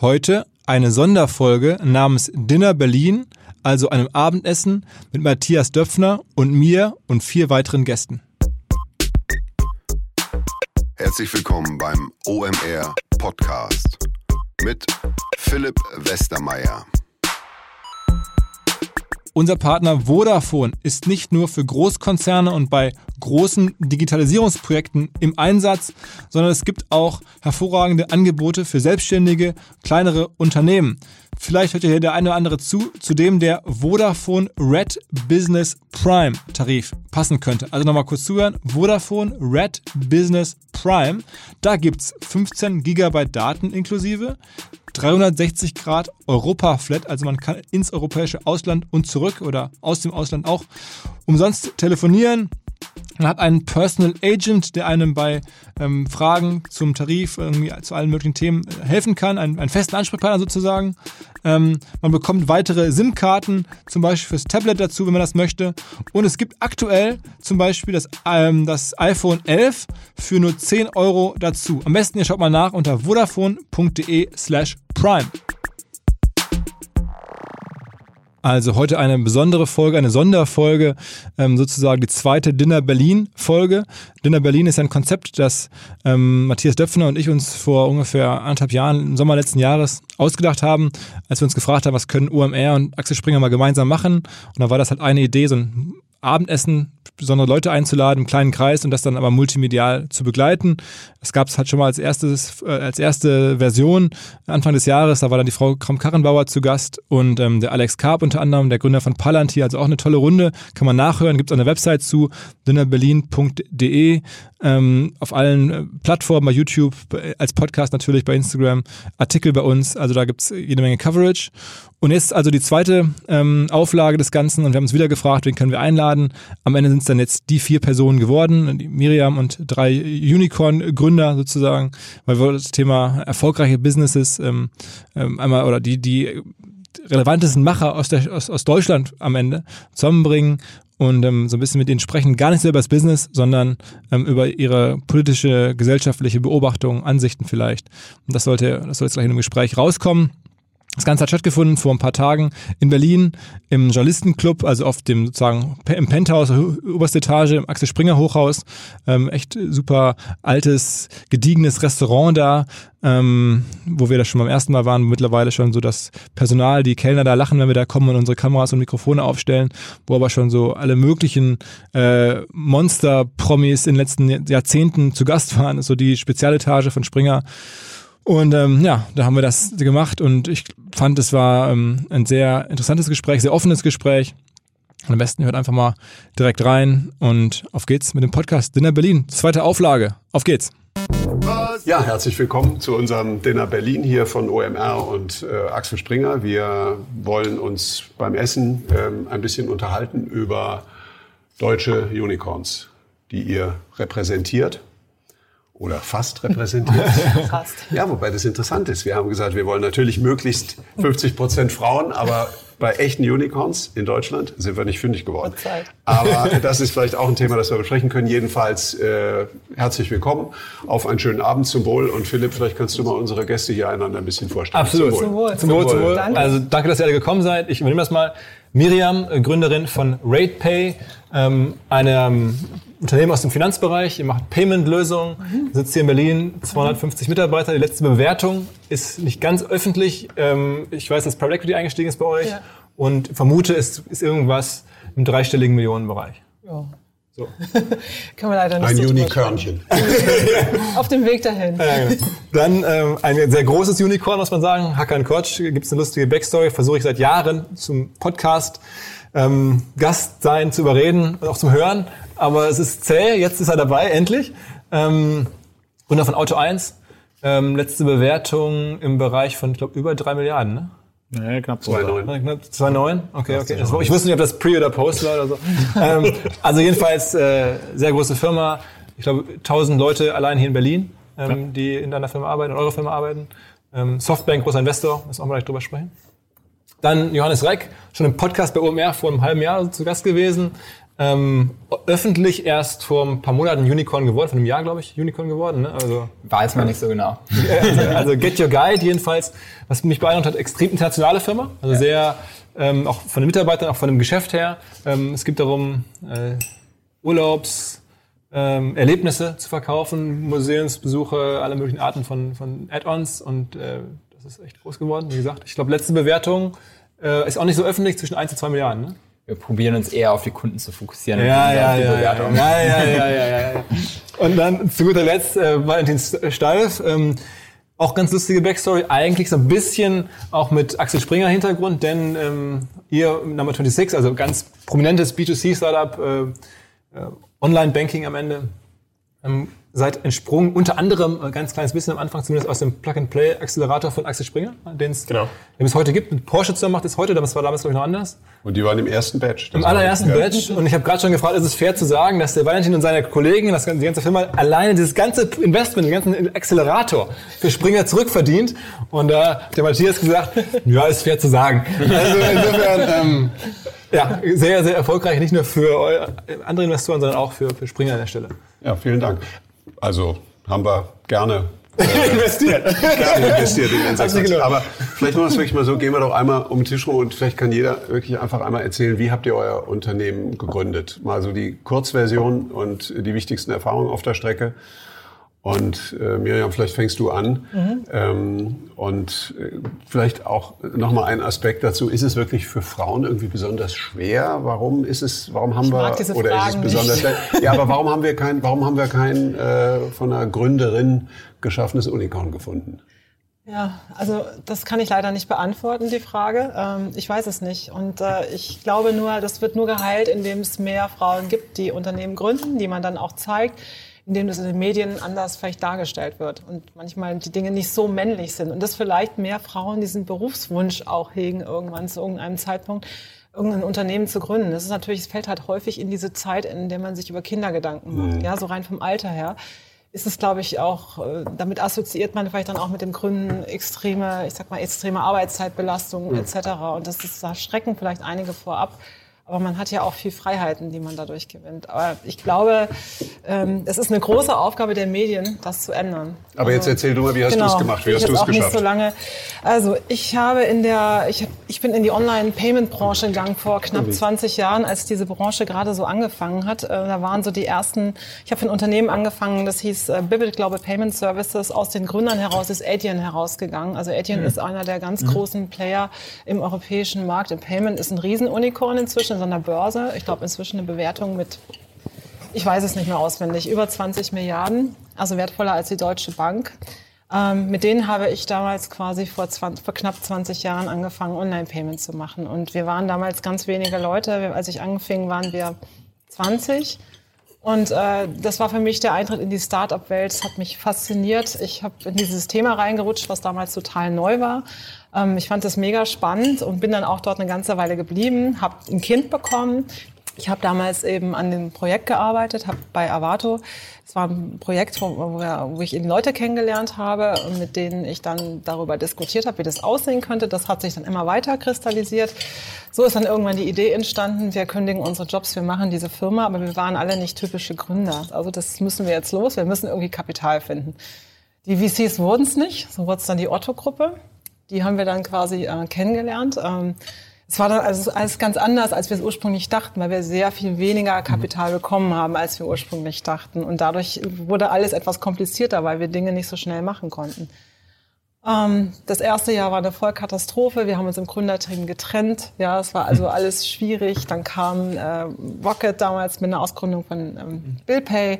Heute eine Sonderfolge namens Dinner Berlin, also einem Abendessen mit Matthias Döpfner und mir und vier weiteren Gästen. Herzlich willkommen beim OMR Podcast mit Philipp Westermeier. Unser Partner Vodafone ist nicht nur für Großkonzerne und bei großen Digitalisierungsprojekten im Einsatz, sondern es gibt auch hervorragende Angebote für selbstständige, kleinere Unternehmen. Vielleicht hört ihr hier der eine oder andere zu, zu dem der Vodafone Red Business Prime Tarif passen könnte. Also nochmal kurz zuhören. Vodafone Red Business Prime. Da gibt's 15 Gigabyte Daten inklusive, 360 Grad Europa-Flat, also man kann ins europäische Ausland und zurück oder aus dem Ausland auch umsonst telefonieren. Man hat einen Personal Agent, der einem bei ähm, Fragen zum Tarif, irgendwie zu allen möglichen Themen äh, helfen kann, einen, einen festen Ansprechpartner sozusagen. Ähm, man bekommt weitere SIM-Karten, zum Beispiel fürs Tablet dazu, wenn man das möchte. Und es gibt aktuell zum Beispiel das, ähm, das iPhone 11 für nur 10 Euro dazu. Am besten ihr schaut mal nach unter vodafone.de slash prime. Also heute eine besondere Folge, eine Sonderfolge, ähm, sozusagen die zweite Dinner Berlin Folge. Dinner Berlin ist ein Konzept, das ähm, Matthias Döpfner und ich uns vor ungefähr anderthalb Jahren im Sommer letzten Jahres ausgedacht haben, als wir uns gefragt haben, was können UMR und Axel Springer mal gemeinsam machen. Und da war das halt eine Idee, so ein Abendessen besondere Leute einzuladen im kleinen Kreis und das dann aber multimedial zu begleiten. Das gab es halt schon mal als erstes, äh, als erste Version Anfang des Jahres. Da war dann die Frau Kram-Karrenbauer zu Gast und ähm, der Alex Karp unter anderem, der Gründer von Palantir, also auch eine tolle Runde. Kann man nachhören, gibt es eine Website zu, dinnerberlin.de, ähm, auf allen äh, Plattformen, bei YouTube, als Podcast natürlich, bei Instagram, Artikel bei uns, also da gibt es jede Menge Coverage. Und jetzt also die zweite ähm, Auflage des Ganzen und wir haben uns wieder gefragt, wen können wir einladen. Am Ende sind es dann jetzt die vier Personen geworden, Miriam und drei Unicorn-Gründer sozusagen, weil wir das Thema erfolgreiche Businesses ähm, ähm, einmal oder die, die relevantesten Macher aus, der, aus, aus Deutschland am Ende zusammenbringen und ähm, so ein bisschen mit ihnen sprechen, gar nicht so über das Business, sondern ähm, über ihre politische, gesellschaftliche Beobachtung, Ansichten vielleicht. Und das sollte, das soll jetzt gleich in einem Gespräch rauskommen. Das Ganze hat stattgefunden vor ein paar Tagen in Berlin im Journalistenclub, also auf dem sozusagen im Penthouse, oberste Etage, im Axel Springer Hochhaus. Ähm, echt super altes, gediegenes Restaurant da, ähm, wo wir da schon beim ersten Mal waren. Mittlerweile schon so das Personal, die Kellner da lachen, wenn wir da kommen und unsere Kameras und Mikrofone aufstellen, wo aber schon so alle möglichen äh, Monster-Promis in den letzten Jahrzehnten zu Gast waren. So die Spezialetage von Springer. Und ähm, ja, da haben wir das gemacht und ich fand, es war ähm, ein sehr interessantes Gespräch, sehr offenes Gespräch. Und am besten hört einfach mal direkt rein und auf geht's mit dem Podcast Dinner Berlin. Zweite Auflage. Auf geht's. Ja, herzlich willkommen zu unserem Dinner Berlin hier von OMR und äh, Axel Springer. Wir wollen uns beim Essen ähm, ein bisschen unterhalten über deutsche Unicorns, die ihr repräsentiert oder fast repräsentiert. fast. Ja, wobei das interessant ist. Wir haben gesagt, wir wollen natürlich möglichst 50 Prozent Frauen, aber bei echten Unicorns in Deutschland sind wir nicht fündig geworden. Aber das ist vielleicht auch ein Thema, das wir besprechen können. Jedenfalls äh, herzlich willkommen auf einen schönen Abend zum Wohl. Und Philipp, vielleicht kannst du mal unsere Gäste hier einander ein bisschen vorstellen. Absolut. Zum Wohl. Zum Wohl. Zum Wohl. Danke. Also danke, dass ihr alle gekommen seid. Ich übernehme das mal. Miriam, Gründerin von RatePay, ähm, einem Unternehmen aus dem Finanzbereich, ihr macht Payment-Lösungen, mhm. sitzt hier in Berlin, 250 Mitarbeiter. Die letzte Bewertung ist nicht ganz öffentlich. Ähm, ich weiß, dass Private Equity eingestiegen ist bei euch ja. und vermute, es ist irgendwas im dreistelligen Millionenbereich. Ja. So. Kann man leider nicht Ein so Unikörnchen. Auf dem Weg dahin. Ja, genau. Dann ähm, ein sehr großes Unicorn, muss man sagen. Hakan Koch, gibt es eine lustige Backstory, versuche ich seit Jahren zum Podcast ähm, Gast sein zu überreden und auch zum Hören aber es ist zäh. Jetzt ist er dabei, endlich. Ähm, Gründer von Auto 1. Ähm, letzte Bewertung im Bereich von, ich glaube, über drei Milliarden, ne? Ja, knapp 2,9. Knapp 2,9? Okay, okay. Das, ich wusste nicht, ob das Pre- oder Post war oder so. ähm, also jedenfalls äh, sehr große Firma. Ich glaube, 1000 Leute allein hier in Berlin, ähm, ja. die in deiner Firma arbeiten, in eurer Firma arbeiten. Ähm, Softbank, großer Investor, müssen wir auch mal gleich drüber sprechen. Dann Johannes Reck, schon im Podcast bei OMR vor einem halben Jahr zu Gast gewesen Ähm, öffentlich erst vor ein paar Monaten Unicorn geworden, vor einem Jahr, glaube ich, Unicorn geworden. Ne? Also, Weiß man nicht so genau. also, also Get Your Guide jedenfalls, was mich beeindruckt hat, extrem internationale Firma. Also sehr, ähm, auch von den Mitarbeitern, auch von dem Geschäft her. Ähm, es gibt darum äh, Urlaubs, ähm, Erlebnisse zu verkaufen, Museumsbesuche, alle möglichen Arten von, von Add-ons und äh, das ist echt groß geworden. Wie gesagt, ich glaube, letzte Bewertung äh, ist auch nicht so öffentlich, zwischen 1 und 2 Milliarden. Ne? Wir probieren uns eher auf die Kunden zu fokussieren. Ja, und ja, ja, Bewertung. ja, ja, ja, ja, ja. Und dann zu guter Letzt äh, Valentin Steif. Ähm, auch ganz lustige Backstory, eigentlich so ein bisschen auch mit Axel Springer Hintergrund, denn ähm, ihr Number 26, also ganz prominentes B2C-Startup, äh, äh, Online-Banking am Ende, ähm, seid entsprungen, unter anderem ein ganz kleines bisschen am Anfang zumindest aus dem Plug-and-Play-Accelerator von Axel Springer, den es Genau. bis heute gibt. Mit Porsche zusammen macht es heute, das war damals glaube ich noch anders. Und die waren im ersten Batch. Im allerersten. Batch. Und ich habe gerade schon gefragt, ist es fair zu sagen, dass der Valentin und seine Kollegen, das, ganze- die ganze Firma, alleine dieses ganze Investment, den ganzen Accelerator für Springer zurückverdient. Und da hat der Matthias gesagt, ja, ist fair zu sagen. Also insofern, ähm, ja, sehr, sehr erfolgreich, nicht nur für andere Investoren, sondern auch für, für Springer an der Stelle. Ja, vielen Dank. Also haben wir gerne Investiert. gerne investiert in gelohnt. Aber vielleicht machen wir es wirklich mal so, gehen wir doch einmal um den Tisch rum und vielleicht kann jeder wirklich einfach einmal erzählen, wie habt ihr euer Unternehmen gegründet? Mal so die Kurzversion und die wichtigsten Erfahrungen auf der Strecke. Und äh, Miriam, vielleicht fängst du an. Ähm, und äh, vielleicht auch nochmal ein Aspekt dazu. Ist es wirklich für Frauen irgendwie besonders schwer? Warum ist es, warum haben Ich wir, oder ist es Fragen besonders schwer? Ja, aber warum haben wir kein, warum haben wir kein äh, von einer Gründerin geschaffenes Unicorn gefunden? Ja, also das kann ich leider nicht beantworten, die Frage. Ähm, ich weiß es nicht. Und äh, ich glaube nur, das wird nur geheilt, indem es mehr Frauen gibt, die Unternehmen gründen, die man dann auch zeigt, indem das in den Medien anders vielleicht dargestellt wird und manchmal die Dinge nicht so männlich sind. Und dass vielleicht mehr Frauen diesen Berufswunsch auch hegen, irgendwann zu irgendeinem Zeitpunkt irgendein Unternehmen zu gründen. Das ist natürlich, es fällt halt häufig in diese Zeit, in der man sich über Kinder Gedanken macht. Ja, so rein vom Alter her ist es, glaube ich, auch, äh, damit assoziiert man vielleicht dann auch mit dem Gründen extreme, ich sag mal, extreme Arbeitszeitbelastung etc. Und das ist, da schrecken vielleicht einige vorab. Aber man hat ja auch viel Freiheiten, die man dadurch gewinnt. Aber ich glaube, ähm, es ist eine große Aufgabe der Medien, das zu ändern. Also, Aber jetzt erzähl du mal, wie hast du es gemacht? Wie hast du es auch nicht geschafft? so lange. Also ich habe in der, ich, ich bin in die Online-Payment-Branche gegangen vor knapp Mhm. 20 Jahren, als diese Branche gerade so angefangen hat. Äh, Da waren so die ersten, ich habe für ein Unternehmen angefangen, das hieß äh, Bibit Global Payment Services. Aus den Gründern heraus ist Adyen herausgegangen. Also Adyen ist einer der ganz großen Player im europäischen Markt. Im Payment ist ein Riesenunicorn inzwischen, so einer Börse. Ich glaube inzwischen eine Bewertung mit ich weiß es nicht mehr auswendig, über 20 Milliarden, also wertvoller als die Deutsche Bank. Ähm, mit denen habe ich damals quasi vor, 20, vor knapp 20 Jahren angefangen, Online-Payment zu machen. Und wir waren damals ganz wenige Leute. Als ich anfing, waren wir 20. Und äh, das war für mich der Eintritt in die Startup-Welt. Es hat mich fasziniert. Ich habe in dieses Thema reingerutscht, was damals total neu war. Ähm, ich fand das mega spannend und bin dann auch dort eine ganze Weile geblieben, habe ein Kind bekommen. Ich habe damals eben an dem Projekt gearbeitet, habe bei Avato. Es war ein Projekt, wo, wo, ich eben Leute kennengelernt habe, mit denen ich dann darüber diskutiert habe, wie das aussehen könnte. Das hat sich dann immer weiter kristallisiert. So ist dann irgendwann die Idee entstanden, wir kündigen unsere Jobs, wir machen diese Firma, aber wir waren alle nicht typische Gründer. Also das müssen wir jetzt los, wir müssen irgendwie Kapital finden. Die VCs wurden es nicht, so wurde es dann die Otto-Gruppe. Die haben wir dann quasi äh, kennengelernt. Ähm, es war dann also alles ganz anders, als wir es ursprünglich dachten, weil wir sehr viel weniger Kapital bekommen haben, als wir ursprünglich dachten. Und dadurch wurde alles etwas komplizierter, weil wir Dinge nicht so schnell machen konnten. Ähm, das erste Jahr war eine Vollkatastrophe. Wir haben uns im Gründerteam getrennt. Ja, es war also alles schwierig. Dann kam äh, Rocket damals mit einer Ausgründung von ähm, BillPay.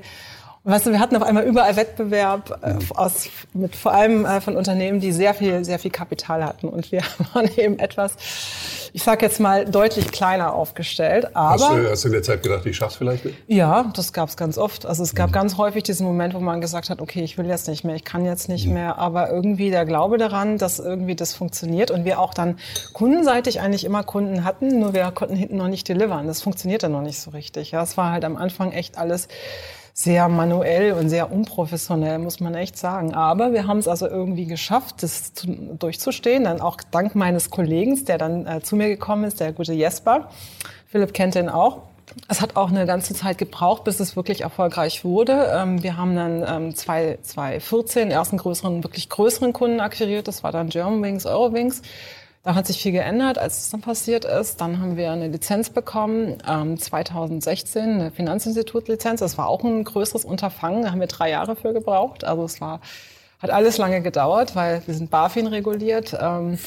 Weißt du, wir hatten auf einmal überall Wettbewerb äh, aus, mit vor allem äh, von Unternehmen, die sehr viel, sehr viel Kapital hatten. Und wir waren eben etwas, ich sage jetzt mal, deutlich kleiner aufgestellt. Hast Aber du, hast du in der Zeit gedacht, ich schaff's vielleicht nicht? ja, das gab es ganz oft. Also es gab ganz häufig diesen Moment, wo man gesagt hat, okay, ich will jetzt nicht mehr, ich kann jetzt nicht mehr, aber irgendwie der Glaube daran, dass irgendwie das funktioniert und wir auch dann kundenseitig eigentlich immer Kunden hatten, nur wir konnten hinten noch nicht delivern. Das funktionierte noch nicht so richtig. Ja, es war halt am Anfang echt alles sehr manuell und sehr unprofessionell, muss man echt sagen. Aber wir haben es also irgendwie geschafft, das zu, durchzustehen. Dann auch dank meines Kollegen, der dann äh, zu mir gekommen ist, der gute Jesper. Philipp kennt den auch. Es hat auch eine ganze Zeit gebraucht, bis es wirklich erfolgreich wurde. Ähm, wir haben dann ähm, 2014 den ersten größeren, wirklich größeren Kunden akquiriert. Das war dann Germanwings, Eurowings. Da hat sich viel geändert, als es dann passiert ist. Dann haben wir eine Lizenz bekommen, ähm, 2016, eine Finanzinstitutlizenz. Das war auch ein größeres Unterfangen. Da haben wir drei Jahre für gebraucht. Also es war, hat alles lange gedauert, weil wir sind BaFin reguliert. Ähm,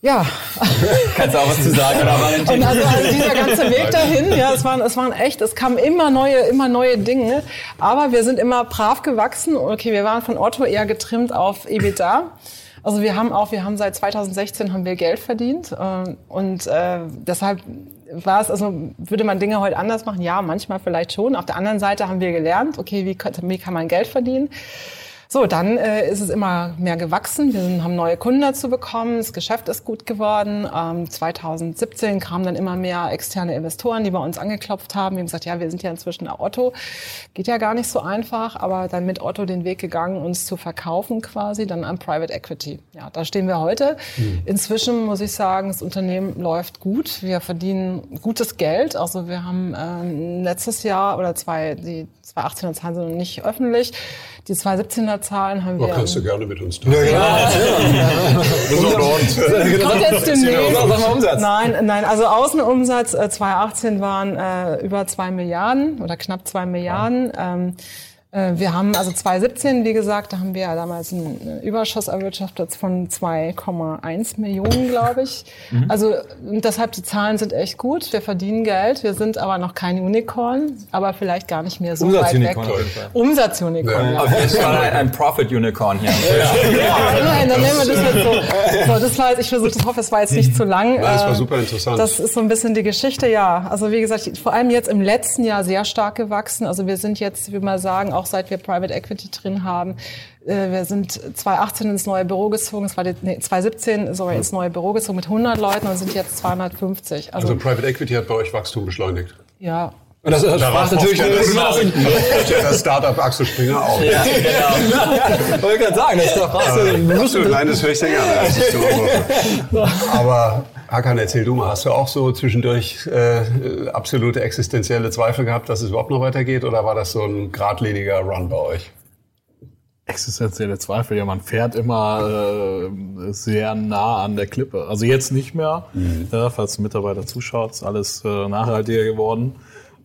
ja. Kannst du auch was zu sagen, oder Valentin? Und also, also dieser ganze Weg dahin, ja, es waren, es waren echt, es kamen immer neue, immer neue Dinge. Aber wir sind immer brav gewachsen. Okay, wir waren von Otto eher getrimmt auf EBITDA. Also wir haben auch, wir haben seit 2016 haben wir Geld verdient äh, und äh, deshalb war es, also würde man Dinge heute anders machen? Ja, manchmal vielleicht schon. Auf der anderen Seite haben wir gelernt, okay, wie, wie kann man Geld verdienen? So, dann äh, ist es immer mehr gewachsen. Wir sind, haben neue Kunden dazu bekommen. Das Geschäft ist gut geworden. Ähm, 2017 kamen dann immer mehr externe Investoren, die bei uns angeklopft haben. Die haben gesagt, ja, wir sind ja inzwischen Otto. Geht ja gar nicht so einfach, aber dann mit Otto den Weg gegangen, uns zu verkaufen quasi, dann an Private Equity. Ja, da stehen wir heute. Mhm. Inzwischen muss ich sagen, das Unternehmen läuft gut. Wir verdienen gutes Geld. Also wir haben ähm, letztes Jahr oder zwei, die 2018er Zahlen sind noch nicht öffentlich. Die 2017er Zahlen haben wir. Da kannst du gerne mit uns teilen. Ja, ja. Kommt jetzt demnächst. Nein, nein, also Außenumsatz äh, 2018 waren äh, über zwei Milliarden oder knapp zwei Milliarden. Ähm, äh, wir haben also 2017, wie gesagt, da haben wir damals einen Überschuss erwirtschaftet von 2,1 Millionen, glaube ich. Mhm. Also deshalb die Zahlen sind echt gut. Wir verdienen Geld. Wir sind aber noch kein Unicorn, aber vielleicht gar nicht mehr so weit weg. Umsatzunicorn. Ja. Ja. Ja. Ein, ein Profit-Unicorn hier. Ja, immerhin, dann nehmen wir das jetzt so. so das war jetzt, ich versuche, ich hoffe, es war jetzt nicht zu lang. Ja, das war super interessant. Das ist so ein bisschen die Geschichte, ja. Also wie gesagt, vor allem jetzt im letzten Jahr sehr stark gewachsen. Also wir sind jetzt, wie man sagen, auch auch seit wir Private Equity drin haben. Äh, wir sind 2018 ins neue Büro gezogen, es war die, nee, 2017 sorry, ins neue Büro gezogen mit 100 Leuten und sind jetzt 250. Also, also Private Equity hat bei euch Wachstum beschleunigt? Ja, und das, das da sprach natürlich das, das Startup Axel Springer auch. Ja, genau. Wollte gerade sagen, das darf Absolut, nein, das höre ich sehr gerne. Aber Hakan, erzähl du mal, hast du auch so zwischendurch äh, absolute existenzielle Zweifel gehabt, dass es überhaupt noch weitergeht? Oder war das so ein geradliniger Run bei euch? Existenzielle Zweifel, ja, man fährt immer äh, sehr nah an der Klippe. Also jetzt nicht mehr, mhm. ja, falls Mitarbeiter zuschaut, ist alles äh, nachhaltiger geworden.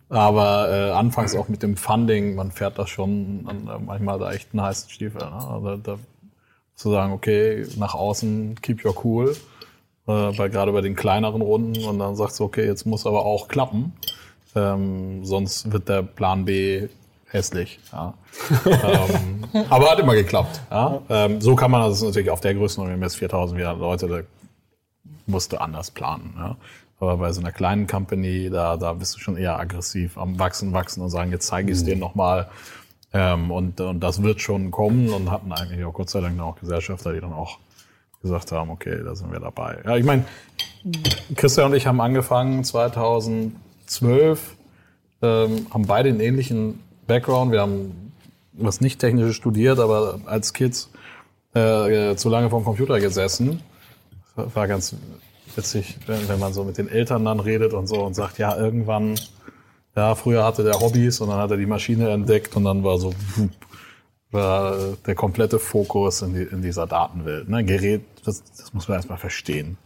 Aber äh, anfangs auch mit dem Funding, man fährt das schon an, manchmal da echt einen heißen Stiefel. Ne? Also da zu sagen, okay, nach außen keep your cool, äh, bei, gerade bei den kleineren Runden und dann sagst du, okay, jetzt muss aber auch klappen, ähm, sonst wird der Plan B hässlich. Ja. ähm, aber hat immer geklappt. Ja. Ähm, so kann man das natürlich auf der Größenordnung, jetzt 4000 Leute, da musste anders planen. Ja. Aber bei so einer kleinen Company, da, da bist du schon eher aggressiv am Wachsen, Wachsen und sagen, jetzt zeige ich es mhm. denen nochmal. Ähm, und, und das wird schon kommen und hatten eigentlich auch Gott sei Dank auch Gesellschafter, die dann auch gesagt haben, okay, da sind wir dabei. Ja, ich meine, Christian und ich haben angefangen 2012, ähm, haben beide einen ähnlichen Background. Wir haben was nicht technisches studiert, aber als Kids äh, zu lange vom Computer gesessen. War ganz witzig, wenn, wenn man so mit den Eltern dann redet und so und sagt, ja, irgendwann, ja, früher hatte der Hobbys und dann hat er die Maschine entdeckt und dann war so, war der komplette Fokus in, die, in dieser Datenwelt. Ne? Gerät, das, das muss man erstmal verstehen.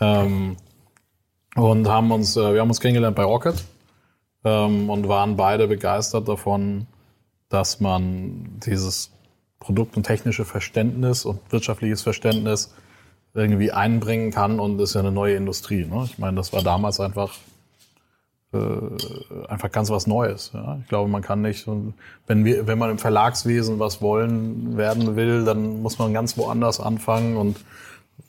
Ähm, und haben uns, äh, wir haben uns kennengelernt bei Rocket ähm, und waren beide begeistert davon, dass man dieses Produkt- und technische Verständnis und wirtschaftliches Verständnis irgendwie einbringen kann und ist ja eine neue Industrie. Ne? Ich meine, das war damals einfach äh, einfach ganz was Neues. Ja? Ich glaube, man kann nicht, wenn wir, wenn man im Verlagswesen was wollen werden will, dann muss man ganz woanders anfangen und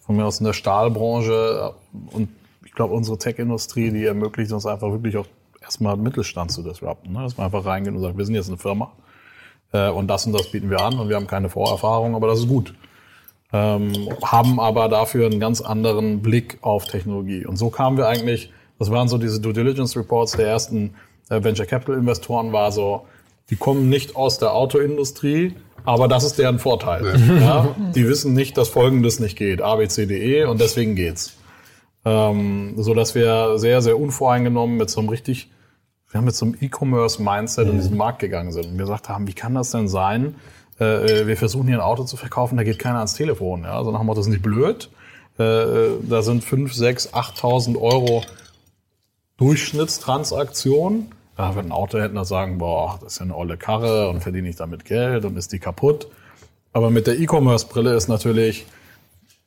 von mir aus in der Stahlbranche und ich glaube, unsere Tech-Industrie, die ermöglicht uns einfach wirklich auch erstmal Mittelstand zu disrupten. Ne? Dass man einfach reingeht und sagt, wir sind jetzt eine Firma äh, und das und das bieten wir an und wir haben keine Vorerfahrung, aber das ist gut ähm, haben aber dafür einen ganz anderen Blick auf Technologie. Und so kamen wir eigentlich, das waren so diese Due Diligence Reports der ersten äh, Venture Capital Investoren, war so, die kommen nicht aus der Autoindustrie, aber das ist deren Vorteil. Ja. ja? Die wissen nicht, dass Folgendes nicht geht, A, B, C, D, E, und deswegen geht's. Ähm, so dass wir sehr, sehr unvoreingenommen mit so einem richtig wir mit so einem E-Commerce-Mindset in diesen Markt gegangen sind und gesagt haben, wie kann das denn sein? Äh, äh, wir versuchen hier ein Auto zu verkaufen, da geht keiner ans Telefon. Ja? Also nach dem Motto, das ist nicht blöd. Äh, äh, da sind 5, 6, 8.000 Euro Durchschnittstransaktion. Da wird ein Autohändler sagen, boah, das ist ja eine olle Karre und verdiene ich damit Geld und ist die kaputt. Aber mit der E-Commerce-Brille ist natürlich,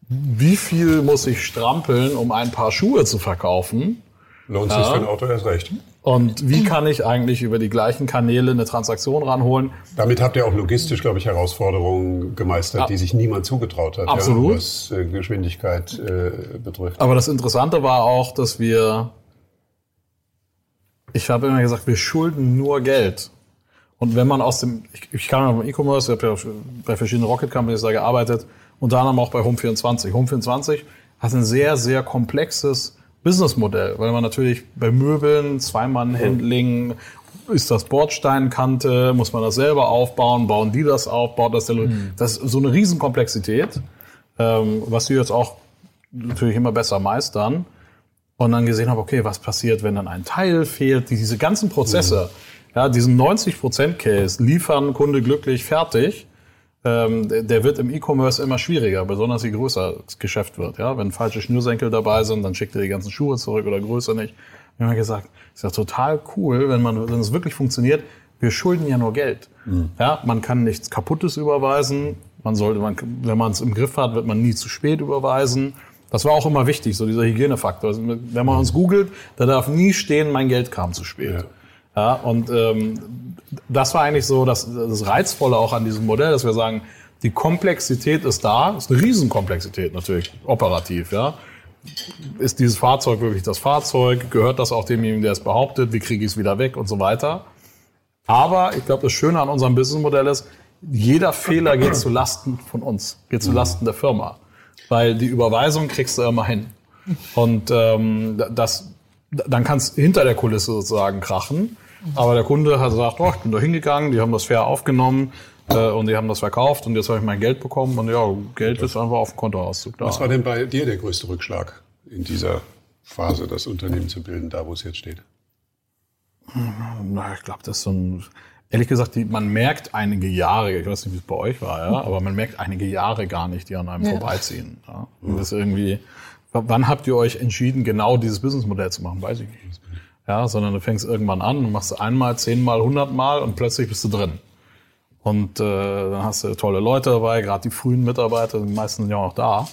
wie viel muss ich strampeln, um ein paar Schuhe zu verkaufen? Lohnt sich für ein Auto erst recht. Und wie kann ich eigentlich über die gleichen Kanäle eine Transaktion ranholen? Damit habt ihr auch logistisch, glaube ich, Herausforderungen gemeistert, Ja. die sich niemand zugetraut hat, Absolut. Ja, was äh, Geschwindigkeit äh, betrifft. Aber das Interessante war auch, dass wir, ich habe immer gesagt, wir schulden nur Geld. Und wenn man aus dem, ich, ich kam ja vom E-Commerce, ich habe ja bei verschiedenen Rocket Companies da gearbeitet, unter anderem auch bei Home24. Home24 hat ein sehr, sehr komplexes Businessmodell, weil man natürlich bei Möbeln, Zweimann-Handling, ist das Bordsteinkante, muss man das selber aufbauen, bauen die das auf, baut das der, das ist so eine Riesenkomplexität, ähm, was wir jetzt auch natürlich immer besser meistern und dann gesehen habe, okay, was passiert, wenn dann ein Teil fehlt, die- diese ganzen Prozesse, ja, diesen 90% Case, liefern, Kunde glücklich, fertig, ähm, der- wird im E-Commerce immer schwieriger, besonders je größer das Geschäft wird. Ja, wenn falsche Schnürsenkel dabei sind, dann schickt er die ganzen Schuhe zurück oder Größe nicht. Wir haben gesagt, ist ja total cool, wenn man, wenn es wirklich funktioniert. Wir schulden ja nur Geld. Ja, man kann nichts Kaputtes überweisen. Man sollte, man, wenn man es im Griff hat, wird man nie zu spät überweisen. Das war auch immer wichtig, so dieser Hygienefaktor. Also, wenn man uns googelt, da darf nie stehen, mein Geld kam zu spät. Ja, und ähm, das war eigentlich so das, das Reizvolle auch an diesem Modell, dass wir sagen, die Komplexität ist da, ist eine Riesenkomplexität natürlich, operativ, ja. Ist dieses Fahrzeug wirklich das Fahrzeug? Gehört das auch demjenigen, der es behauptet? Wie kriege ich es wieder weg und so weiter? Aber ich glaube, das Schöne an unserem Businessmodell ist, jeder Fehler geht zu Lasten von uns, geht zu Lasten der Firma. Weil die Überweisung kriegst du immer hin. Und ähm, das, dann kann es hinter der Kulisse sozusagen krachen. Aber der Kunde hat gesagt, oh, ich bin da hingegangen, die haben das fair aufgenommen äh, und die haben das verkauft und jetzt habe ich mein Geld bekommen und ja, Geld ist einfach auf dem Kontoauszug da. Was war denn bei dir der größte Rückschlag in dieser Phase, das Unternehmen zu bilden, da wo es jetzt steht? Na, ich glaube, das ist so ein. Ehrlich gesagt, die, man merkt einige Jahre, ich weiß nicht, wie es bei euch war, ja, aber man merkt einige Jahre gar nicht, die an einem vorbeiziehen. Ja. Und das ist irgendwie, wann habt ihr euch entschieden, genau dieses Businessmodell zu machen? Weiß ich nicht. Ja, sondern du fängst irgendwann an und machst einmal, zehnmal, hundertmal und plötzlich bist du drin. Und äh, dann hast du tolle Leute dabei, gerade die frühen Mitarbeiter, die meisten sind ja auch noch da,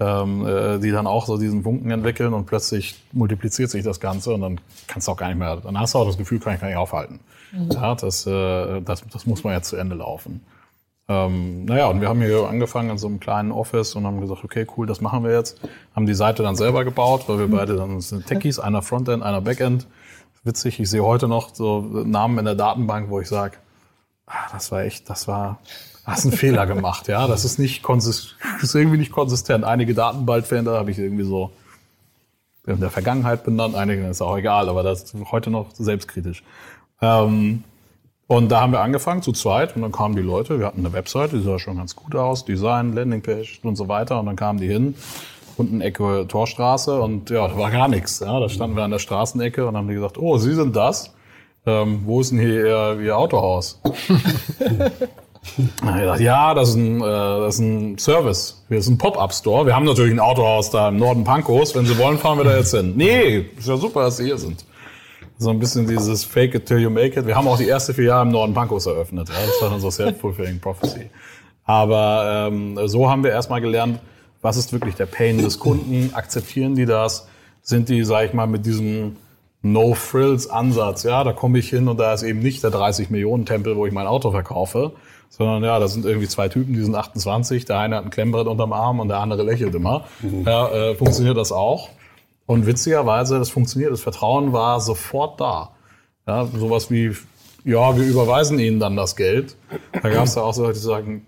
ähm, äh, die dann auch so diesen Funken entwickeln und plötzlich multipliziert sich das Ganze und dann kannst du auch gar nicht mehr, dann hast du auch das Gefühl, kann ich gar nicht aufhalten. Ja, das, äh, das, das muss man jetzt zu Ende laufen. Ähm, naja, und wir haben hier angefangen in so einem kleinen Office und haben gesagt, okay, cool, das machen wir jetzt. Haben die Seite dann selber gebaut, weil wir beide dann sind Techies, einer Frontend, einer Backend. Witzig, ich sehe heute noch so Namen in der Datenbank, wo ich sage, ah, das war echt, das war, hast einen Fehler gemacht, ja. Das ist nicht konsistent, ist irgendwie nicht konsistent. Einige Datenbankfelder habe ich irgendwie so in der Vergangenheit benannt, einige ist auch egal, aber das ist heute noch selbstkritisch. Ähm, und da haben wir angefangen zu zweit und dann kamen die Leute, wir hatten eine Webseite, die sah schon ganz gut aus, Design, Landingpage und so weiter und dann kamen die hin, unten Ecke Torstraße und ja, da war gar nichts. Ja, da standen wir an der Straßenecke und haben die gesagt, oh, Sie sind das? Ähm, wo ist denn hier Ihr, Ihr Autohaus? Gesagt, ja, das ist ein, äh, das ist ein Service. Das ist ein Pop-Up-Store. Wir haben natürlich ein Autohaus da im Norden Pankows. Wenn Sie wollen, fahren wir da jetzt hin. Nee, ist ja super, dass Sie hier sind. So ein bisschen dieses Fake it till you make it. Wir haben auch die erste Filiale im Norden Pankows eröffnet. Ja, das war dann so Self-Fulfilling Prophecy. Aber ähm, so haben wir erstmal gelernt, was ist wirklich der Pain des Kunden? Akzeptieren die das? Sind die, sag ich mal, mit diesem No-Frills-Ansatz? Ja, da komme ich hin und da ist eben nicht der 30-Millionen-Tempel, wo ich mein Auto verkaufe, sondern ja, da sind irgendwie zwei Typen, die sind 28, der eine hat ein Klemmbrett unterm Arm und der andere lächelt immer. Ja, äh, funktioniert das auch? Und witzigerweise, das funktioniert, das Vertrauen war sofort da. Ja, sowas wie, ja, wir überweisen Ihnen dann das Geld. Da gab es ja auch so Leute, die sagen,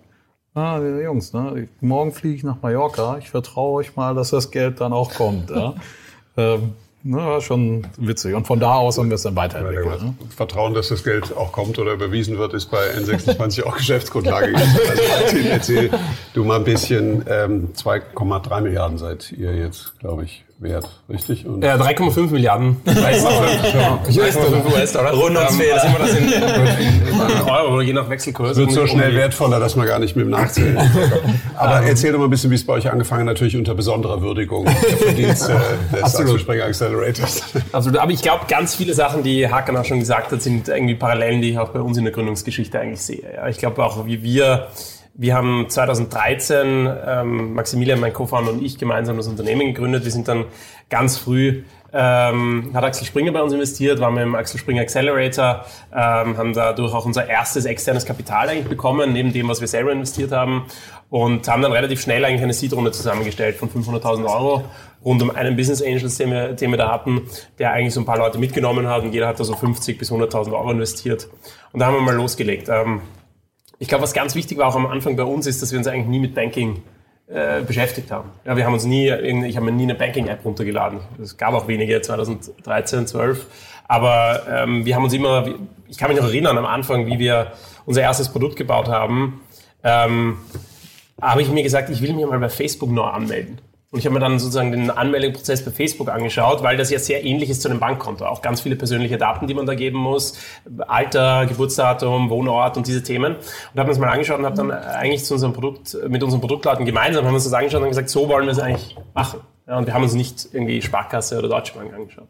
ah, Jungs, ne, morgen fliege ich nach Mallorca, ich vertraue euch mal, dass das Geld dann auch kommt. Ja. ähm, ne, war schon witzig. Und von da aus haben wir es dann weiterentwickelt. Ne? Vertrauen, dass das Geld auch kommt oder überwiesen wird, ist bei N26 auch Geschäftsgrundlage. Also Martin, erzähl du mal ein bisschen. Ähm, 2,3 Milliarden seid ihr jetzt, glaube ich, Wert, richtig? Und Äh, 3,5 Milliarden. US-Dollar. US-Dollar. Rundungsfehler. Wir das in, in Euro, je nach Wechselkurs. wird so schnell wertvoller, dass man gar nicht mit dem Nachzählen kommt. Aber erzähl doch mal ein bisschen, wie es bei euch angefangen hat, natürlich unter besonderer Würdigung der Verdienste des Absolut. Axel Springer Accelerators. Absolut. Aber ich glaube, ganz viele Sachen, die Hakan auch schon gesagt hat, sind irgendwie Parallelen, die ich auch bei uns in der Gründungsgeschichte eigentlich sehe. Ja, ich glaube auch, wie wir, wir haben 2013, ähm, Maximilian, mein Co-Founder und ich gemeinsam das Unternehmen gegründet. Wir sind dann ganz früh ähm, hat Axel Springer bei uns investiert, waren wir im Axel Springer Accelerator, ähm, haben dadurch auch unser erstes externes Kapital eigentlich bekommen, neben dem, was wir selber investiert haben und haben dann relativ schnell eigentlich eine Seed-Runde zusammengestellt von 500.000 Euro rund um einen Business Angels, den wir, den wir da hatten, der eigentlich so ein paar Leute mitgenommen hat und jeder hat da so 50 bis 100.000 Euro investiert und da haben wir mal losgelegt. Ähm, ich glaube, was ganz wichtig war auch am Anfang bei uns ist, dass wir uns eigentlich nie mit Banking äh, beschäftigt haben. Ja, wir haben uns nie, ich habe mir nie eine Banking-App runtergeladen. Es gab auch wenige 2013, 12. Aber ähm, wir haben uns immer, ich kann mich noch erinnern am Anfang, wie wir unser erstes Produkt gebaut haben, ähm, habe ich mir gesagt, ich will mich mal bei Facebook neu anmelden. Und ich habe mir dann sozusagen den Anmeldeprozess bei Facebook angeschaut, weil das ja sehr ähnlich ist zu einem Bankkonto. Auch ganz viele persönliche Daten, die man da geben muss. Alter, Geburtsdatum, Wohnort und diese Themen. Und habe mir das mal angeschaut und habe dann eigentlich zu unserem Produkt, mit unseren Produktleuten gemeinsam haben wir uns das angeschaut und gesagt, so wollen wir es eigentlich machen. Ja, und wir haben uns nicht irgendwie Sparkasse oder Deutsche Bank angeschaut.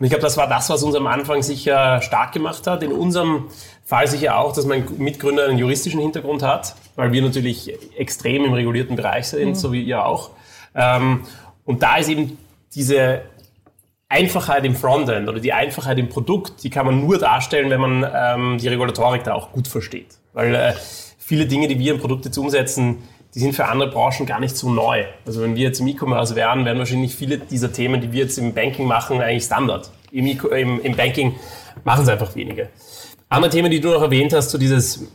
Und ich glaube, das war das, was uns am Anfang sicher stark gemacht hat. In unserem Fall sicher auch, dass mein Mitgründer einen juristischen Hintergrund hat, weil wir natürlich extrem im regulierten Bereich sind, so wie ihr auch. Ähm, und da ist eben diese Einfachheit im Frontend oder die Einfachheit im Produkt, die kann man nur darstellen, wenn man ähm, die Regulatorik da auch gut versteht. Weil äh, viele Dinge, die wir im Produkt jetzt umsetzen, die sind für andere Branchen gar nicht so neu. Also wenn wir jetzt im E-Commerce wären, wären wahrscheinlich viele dieser Themen, die wir jetzt im Banking machen, eigentlich Standard. Im, im, im Banking machen es einfach wenige. Andere Themen, die du noch erwähnt hast, so dieses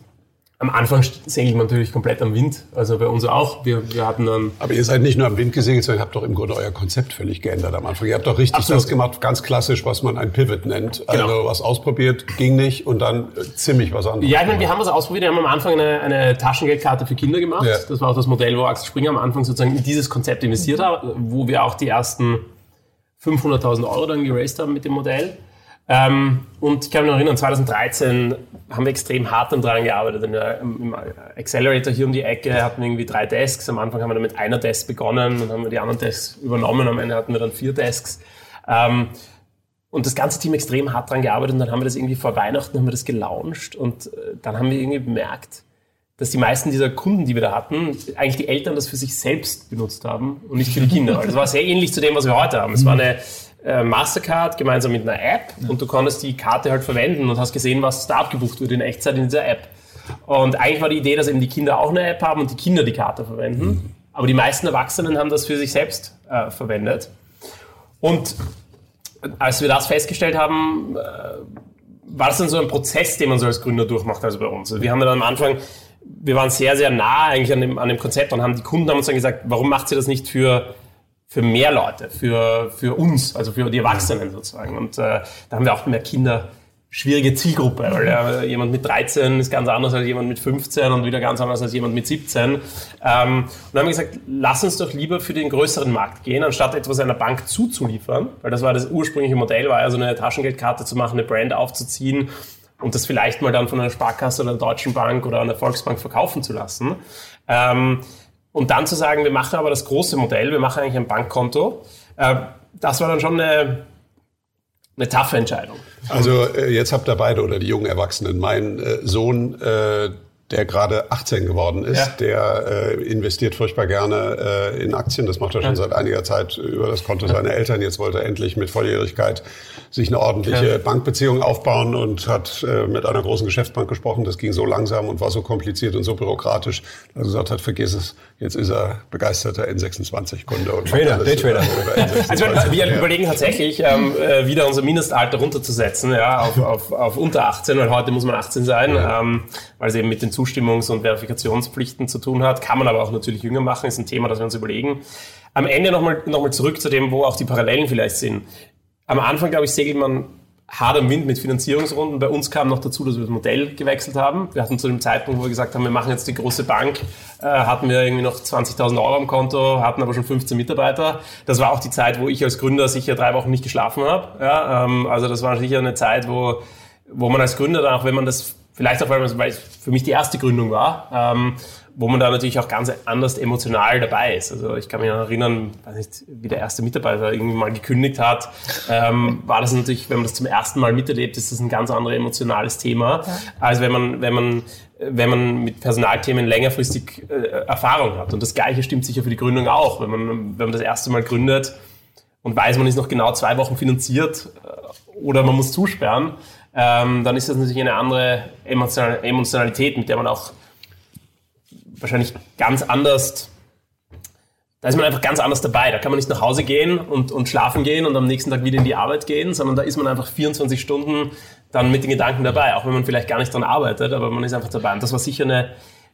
am Anfang segelt man natürlich komplett am Wind. Also bei uns auch. Wir, wir hatten dann Aber ihr seid nicht nur am Wind gesegelt, sondern ihr habt doch im Grunde euer Konzept völlig geändert am Anfang. Ihr habt doch richtig Absolut. das gemacht, ganz klassisch, was man ein Pivot nennt. Also Genau. was ausprobiert, ging nicht und dann äh, ziemlich was anderes. Ja, ich meine, wir haben was ausprobiert. Wir haben am Anfang eine, eine Taschengeldkarte für Kinder gemacht. Ja. Das war auch das Modell, wo Axel Springer am Anfang sozusagen in dieses Konzept investiert hat, wo wir auch die ersten 500.000 Euro dann geraced haben mit dem Modell. Ähm, und ich kann mich noch erinnern, 2013 haben wir extrem hart dann dran gearbeitet. Der, Im Accelerator hier um die Ecke hatten wir irgendwie drei Desks. Am Anfang haben wir dann mit einer Desk begonnen, dann haben wir die anderen Desks übernommen. Am Ende hatten wir dann vier Desks. Ähm, und das ganze Team extrem hart dran gearbeitet und dann haben wir das irgendwie vor Weihnachten haben wir das gelauncht und äh, dann haben wir irgendwie bemerkt, dass die meisten dieser Kunden, die wir da hatten, eigentlich die Eltern das für sich selbst benutzt haben und nicht für die Kinder. Also es war sehr ähnlich zu dem, was wir heute haben. Es war eine äh, Mastercard gemeinsam mit einer App und du konntest die Karte halt verwenden und hast gesehen, was da abgebucht wurde in Echtzeit in dieser App. Und eigentlich war die Idee, dass eben die Kinder auch eine App haben und die Kinder die Karte verwenden. Aber die meisten Erwachsenen haben das für sich selbst äh, verwendet. Und als wir das festgestellt haben, äh, war das dann so ein Prozess, den man so als Gründer durchmacht, also bei uns. Also wir haben dann am Anfang, wir waren sehr, sehr nah eigentlich an dem, an dem Konzept und haben die Kunden haben uns dann gesagt, warum macht ihr das nicht für, für mehr Leute, für, für uns, also für die Erwachsenen sozusagen. Und äh, da haben wir auch mehr Kinder, schwierige Zielgruppe, weil ja, jemand mit 13 ist ganz anders als jemand mit 15 und wieder ganz anders als jemand mit 17. Ähm, und dann haben wir gesagt, lass uns doch lieber für den größeren Markt gehen, anstatt etwas einer Bank zuzuliefern, weil das war das ursprüngliche Modell, war ja so eine Taschengeldkarte zu machen, eine Brand aufzuziehen und das vielleicht mal dann von einer Sparkasse oder einer Deutschen Bank oder einer Volksbank verkaufen zu lassen. Ähm, und dann zu sagen, wir machen aber das große Modell, wir machen eigentlich ein Bankkonto, äh, das war dann schon eine, eine taffe Entscheidung. Also äh, jetzt habt ihr beide oder die jungen Erwachsenen. Mein äh, Sohn, äh, der gerade 18 geworden ist, Ja. der äh, investiert furchtbar gerne äh, in Aktien. Das macht er schon seit einiger Zeit über das Konto seiner Eltern. Jetzt wollte er endlich mit Volljährigkeit sich eine ordentliche Ja. Bankbeziehung aufbauen und hat äh, mit einer großen Geschäftsbank gesprochen. Das ging so langsam und war so kompliziert und so bürokratisch, dass er gesagt hat, vergiss es. Jetzt ist er begeisterter N26-Kunde. und macht Trader, Daytrader. N26. Also wir, Ja. überlegen tatsächlich, ähm, äh, wieder unser Mindestalter runterzusetzen, ja, auf, auf, auf unter 18, weil heute muss man 18 sein, ähm, weil es eben mit den Zustimmungs- und Verifikationspflichten zu tun hat. Kann man aber auch natürlich jünger machen, ist ein Thema, das wir uns überlegen. Am Ende nochmal noch mal zurück zu dem, wo auch die Parallelen vielleicht sind. Am Anfang, glaube ich, segelt man hart am Wind mit Finanzierungsrunden. Bei uns kam noch dazu, dass wir das Modell gewechselt haben. Wir hatten zu dem Zeitpunkt, wo wir gesagt haben, wir machen jetzt die große Bank, äh, hatten wir irgendwie noch 20.000 Euro am Konto, hatten aber schon 15 Mitarbeiter. Das war auch die Zeit, wo ich als Gründer sicher drei Wochen nicht geschlafen habe. Ja, ähm, also das war sicher eine Zeit, wo, wo man als Gründer dann auch, wenn man das vielleicht auch, weil es für mich die erste Gründung war, ähm, wo man da natürlich auch ganz anders emotional dabei ist. Also ich kann mich erinnern, weiß nicht, wie der erste Mitarbeiter irgendwie mal gekündigt hat, ähm, war das natürlich, wenn man das zum ersten Mal miterlebt, ist das ein ganz anderes emotionales Thema, ja. als wenn man, wenn man wenn man mit Personalthemen längerfristig äh, Erfahrung hat. Und das Gleiche stimmt sicher für die Gründung auch. Wenn man, wenn man das erste Mal gründet und weiß, man ist noch genau zwei Wochen finanziert äh, oder man muss zusperren, ähm, dann ist das natürlich eine andere Emotionalität, mit der man auch wahrscheinlich ganz anders, da ist man einfach ganz anders dabei. Da kann man nicht nach Hause gehen und, und schlafen gehen und am nächsten Tag wieder in die Arbeit gehen, sondern da ist man einfach 24 Stunden dann mit den Gedanken dabei, auch wenn man vielleicht gar nicht dran arbeitet, aber man ist einfach dabei. Und das war sicher eine,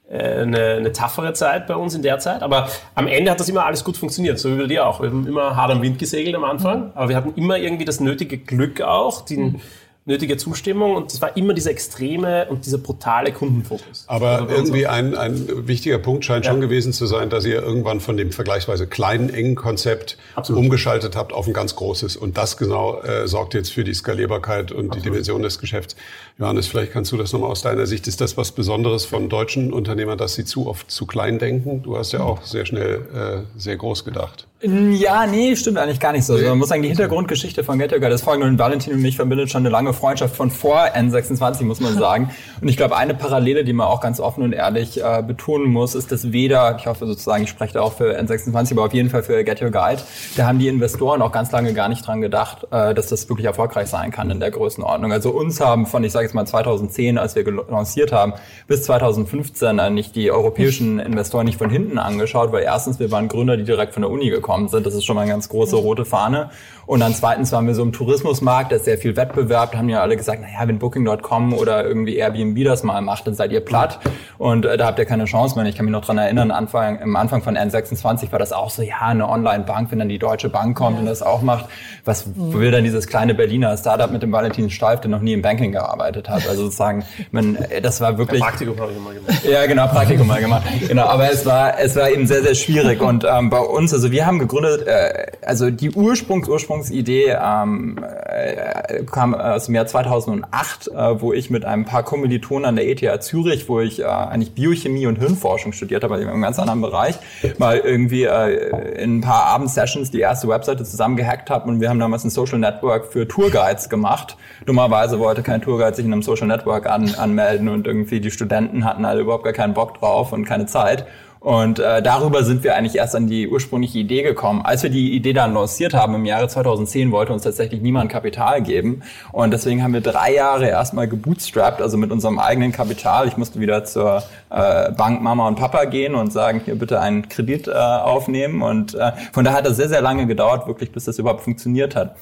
äh, eine, eine toughere Zeit bei uns in der Zeit, aber am Ende hat das immer alles gut funktioniert, so wie bei dir auch. Wir haben immer hart am Wind gesegelt am Anfang, aber wir hatten immer irgendwie das nötige Glück auch, den, nötige Zustimmung und es war immer dieser extreme und dieser brutale Kundenfokus. Aber also irgendwie ein, ein wichtiger Punkt scheint ja. schon gewesen zu sein, dass ihr irgendwann von dem vergleichsweise kleinen, engen Konzept Absolut. umgeschaltet habt auf ein ganz großes. Und das genau äh, sorgt jetzt für die Skalierbarkeit und Absolut. die Dimension des Geschäfts. Johannes, vielleicht kannst du das nochmal aus deiner Sicht. Ist das was Besonderes von deutschen Unternehmern, dass sie zu oft zu klein denken? Du hast ja auch sehr schnell äh, sehr groß gedacht. Ja, nee, stimmt eigentlich gar nicht so. Also man muss sagen, die Hintergrundgeschichte von Get Yoga, das folgende und Valentin und mich verbindet schon eine lange Freundschaft von vor N26, muss man sagen. Und ich glaube, eine Parallele, die man auch ganz offen und ehrlich äh, betonen muss, ist, dass weder, ich hoffe sozusagen, ich spreche da auch für N26, aber auf jeden Fall für Get Your Guide, da haben die Investoren auch ganz lange gar nicht dran gedacht, äh, dass das wirklich erfolgreich sein kann in der Größenordnung. Also uns haben von, ich sage jetzt mal 2010, als wir lanciert haben, bis 2015 eigentlich die europäischen Investoren nicht von hinten angeschaut, weil erstens, wir waren Gründer, die direkt von der Uni gekommen sind. Das ist schon mal eine ganz große rote Fahne. Und dann zweitens waren wir so im Tourismusmarkt, da ist sehr viel Wettbewerb. Da haben ja alle gesagt, naja, wenn Booking.com oder irgendwie Airbnb das mal macht, dann seid ihr platt. Und äh, da habt ihr keine Chance mehr. Ich kann mich noch dran erinnern, Anfang, im Anfang von N26 war das auch so, ja, eine Online-Bank, wenn dann die Deutsche Bank kommt und das auch macht. Was will dann dieses kleine Berliner Startup mit dem Valentin Steif, der noch nie im Banking gearbeitet hat? Also sozusagen, man, äh, das war wirklich... Ja, Praktikum habe ich immer gemacht. Ja, genau, Praktikum mal gemacht. Genau, aber es war, es war eben sehr, sehr schwierig. Und ähm, bei uns, also wir haben gegründet, äh, also die Ursprungs, Ursprungsidee ähm, äh, kam aus dem Jahr 2008, äh, wo ich mit ein paar Kommilitonen an der ETH Zürich, wo ich äh, eigentlich Biochemie und Hirnforschung studiert habe, also in einem ganz anderen Bereich, mal irgendwie äh, in ein paar Abendsessions die erste Webseite zusammengehackt habe und wir haben damals ein Social Network für Tourguides gemacht. Dummerweise wollte kein Tourguide sich in einem Social Network an, anmelden und irgendwie die Studenten hatten alle überhaupt gar keinen Bock drauf und keine Zeit. Und äh, darüber sind wir eigentlich erst an die ursprüngliche Idee gekommen. Als wir die Idee dann lanciert haben im Jahre 2010, wollte uns tatsächlich niemand Kapital geben. Und deswegen haben wir drei Jahre erstmal gebootstrapped, also mit unserem eigenen Kapital. Ich musste wieder zur äh, Bank Mama und Papa gehen und sagen, hier bitte einen Kredit äh, aufnehmen. Und äh, von daher hat das sehr, sehr lange gedauert, wirklich, bis das überhaupt funktioniert hat.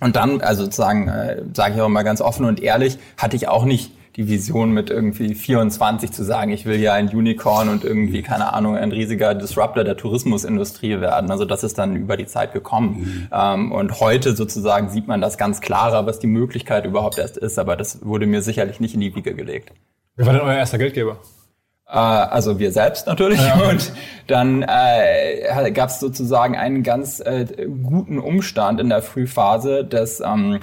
Und dann, also sozusagen, äh, sage ich auch mal ganz offen und ehrlich, hatte ich auch nicht die Vision mit irgendwie 24 zu sagen, ich will ja ein Unicorn und irgendwie, keine Ahnung, ein riesiger Disruptor der Tourismusindustrie werden. Also das ist dann über die Zeit gekommen. Mhm. Ähm, und heute sozusagen sieht man das ganz klarer, was die Möglichkeit überhaupt erst ist. Aber das wurde mir sicherlich nicht in die Wiege gelegt. Wer war denn euer erster Geldgeber? Äh, also wir selbst natürlich. Ja. Und dann äh, gab es sozusagen einen ganz äh, guten Umstand in der Frühphase, dass ähm, äh,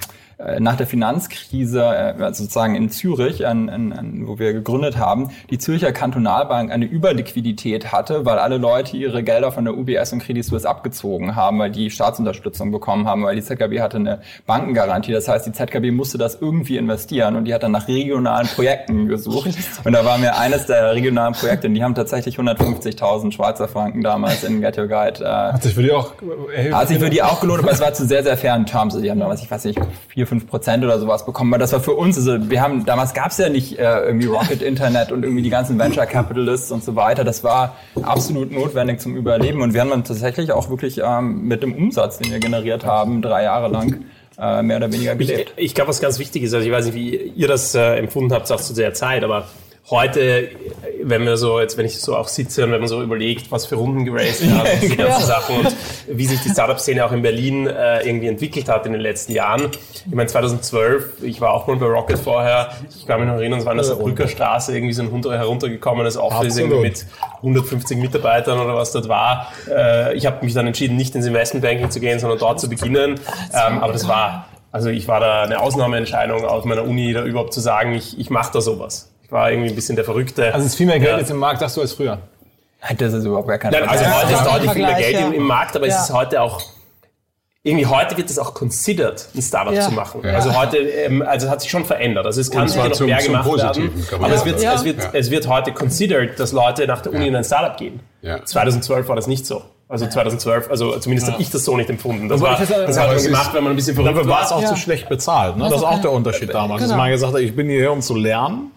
nach der Finanzkrise äh, sozusagen in Zürich, an, an, wo wir gegründet haben, die Zürcher Kantonalbank eine Überliquidität hatte, weil alle Leute ihre Gelder von der UBS und Credit Suisse abgezogen haben, weil die Staatsunterstützung bekommen haben, weil die ZKB hatte eine Bankengarantie. Das heißt, die ZKB musste das irgendwie investieren und die hat dann nach regionalen Projekten gesucht. Und da war mir eines der regionalen Projekte, die haben tatsächlich 150.000 Schweizer Franken damals in Get Your Guide. Äh, hat sich für die auch äh, Hat sich für die auch gelohnt, aber es war zu sehr, sehr fairen Terms. Also die haben damals, ich weiß nicht, vier vier, fünf Prozent oder sowas bekommen. Aber das war für uns, also wir haben, damals gab es ja nicht äh, irgendwie Rocket Internet und irgendwie die ganzen Venture Capitalists und so weiter. Das war absolut notwendig zum Überleben. Und wir haben dann tatsächlich auch wirklich ähm, mit dem Umsatz, den wir generiert haben, drei Jahre lang äh, mehr oder weniger gelebt. Ich, ich glaube, was ganz wichtig ist, also ich weiß nicht, wie ihr das äh, empfunden habt, auch zu der Zeit, aber heute wenn wir so, jetzt wenn ich so auch sitze und wenn man so überlegt, was für Runden geraced hat, und diese ganzen Sachen und wie sich die Startup-Szene auch in Berlin äh, irgendwie entwickelt hat in den letzten Jahren. Ich meine, 2012, ich war auch mal bei Rocket vorher, ich kann mich noch erinnern, es war an der Saarbrücker Straße irgendwie so ein runter, heruntergekommenes Office irgendwie mit 150 Mitarbeitern oder was dort war. Äh, ich habe mich dann entschieden, nicht ins Investmentbanking zu gehen, sondern dort zu beginnen. Ähm, aber das war, also ich war da eine Ausnahmeentscheidung aus meiner Uni, da überhaupt zu sagen, ich, ich mache da sowas. Ich war irgendwie ein bisschen der Verrückte. Also es ist viel mehr Geld Ja. jetzt im Markt, sagst du, als früher. Das ist überhaupt gar kein Nein, also heute ist deutlich viel mehr Geld ja. im, im Markt, aber Ja. es ist heute auch irgendwie heute wird es auch considered, ein Startup Ja. zu machen. Also heute, ähm, also es hat sich schon verändert. Also es kann sicher noch zum- mehr gemacht werden. Aber es sagen. wird, Ja. es, wird, Ja. es wird heute considered, dass Leute nach der Uni in ein Startup gehen. Ja. 2012 war das nicht so. Also 2012, also zumindest habe ich das so nicht empfunden. Das, war, das hat man es ist- gemacht, wenn man ein bisschen verrückt Dafür war es war. auch Ja. zu schlecht bezahlt. Ne? Das ist auch der Unterschied damals. Dass Genau. man gesagt hat, ich bin hierher, um zu lernen.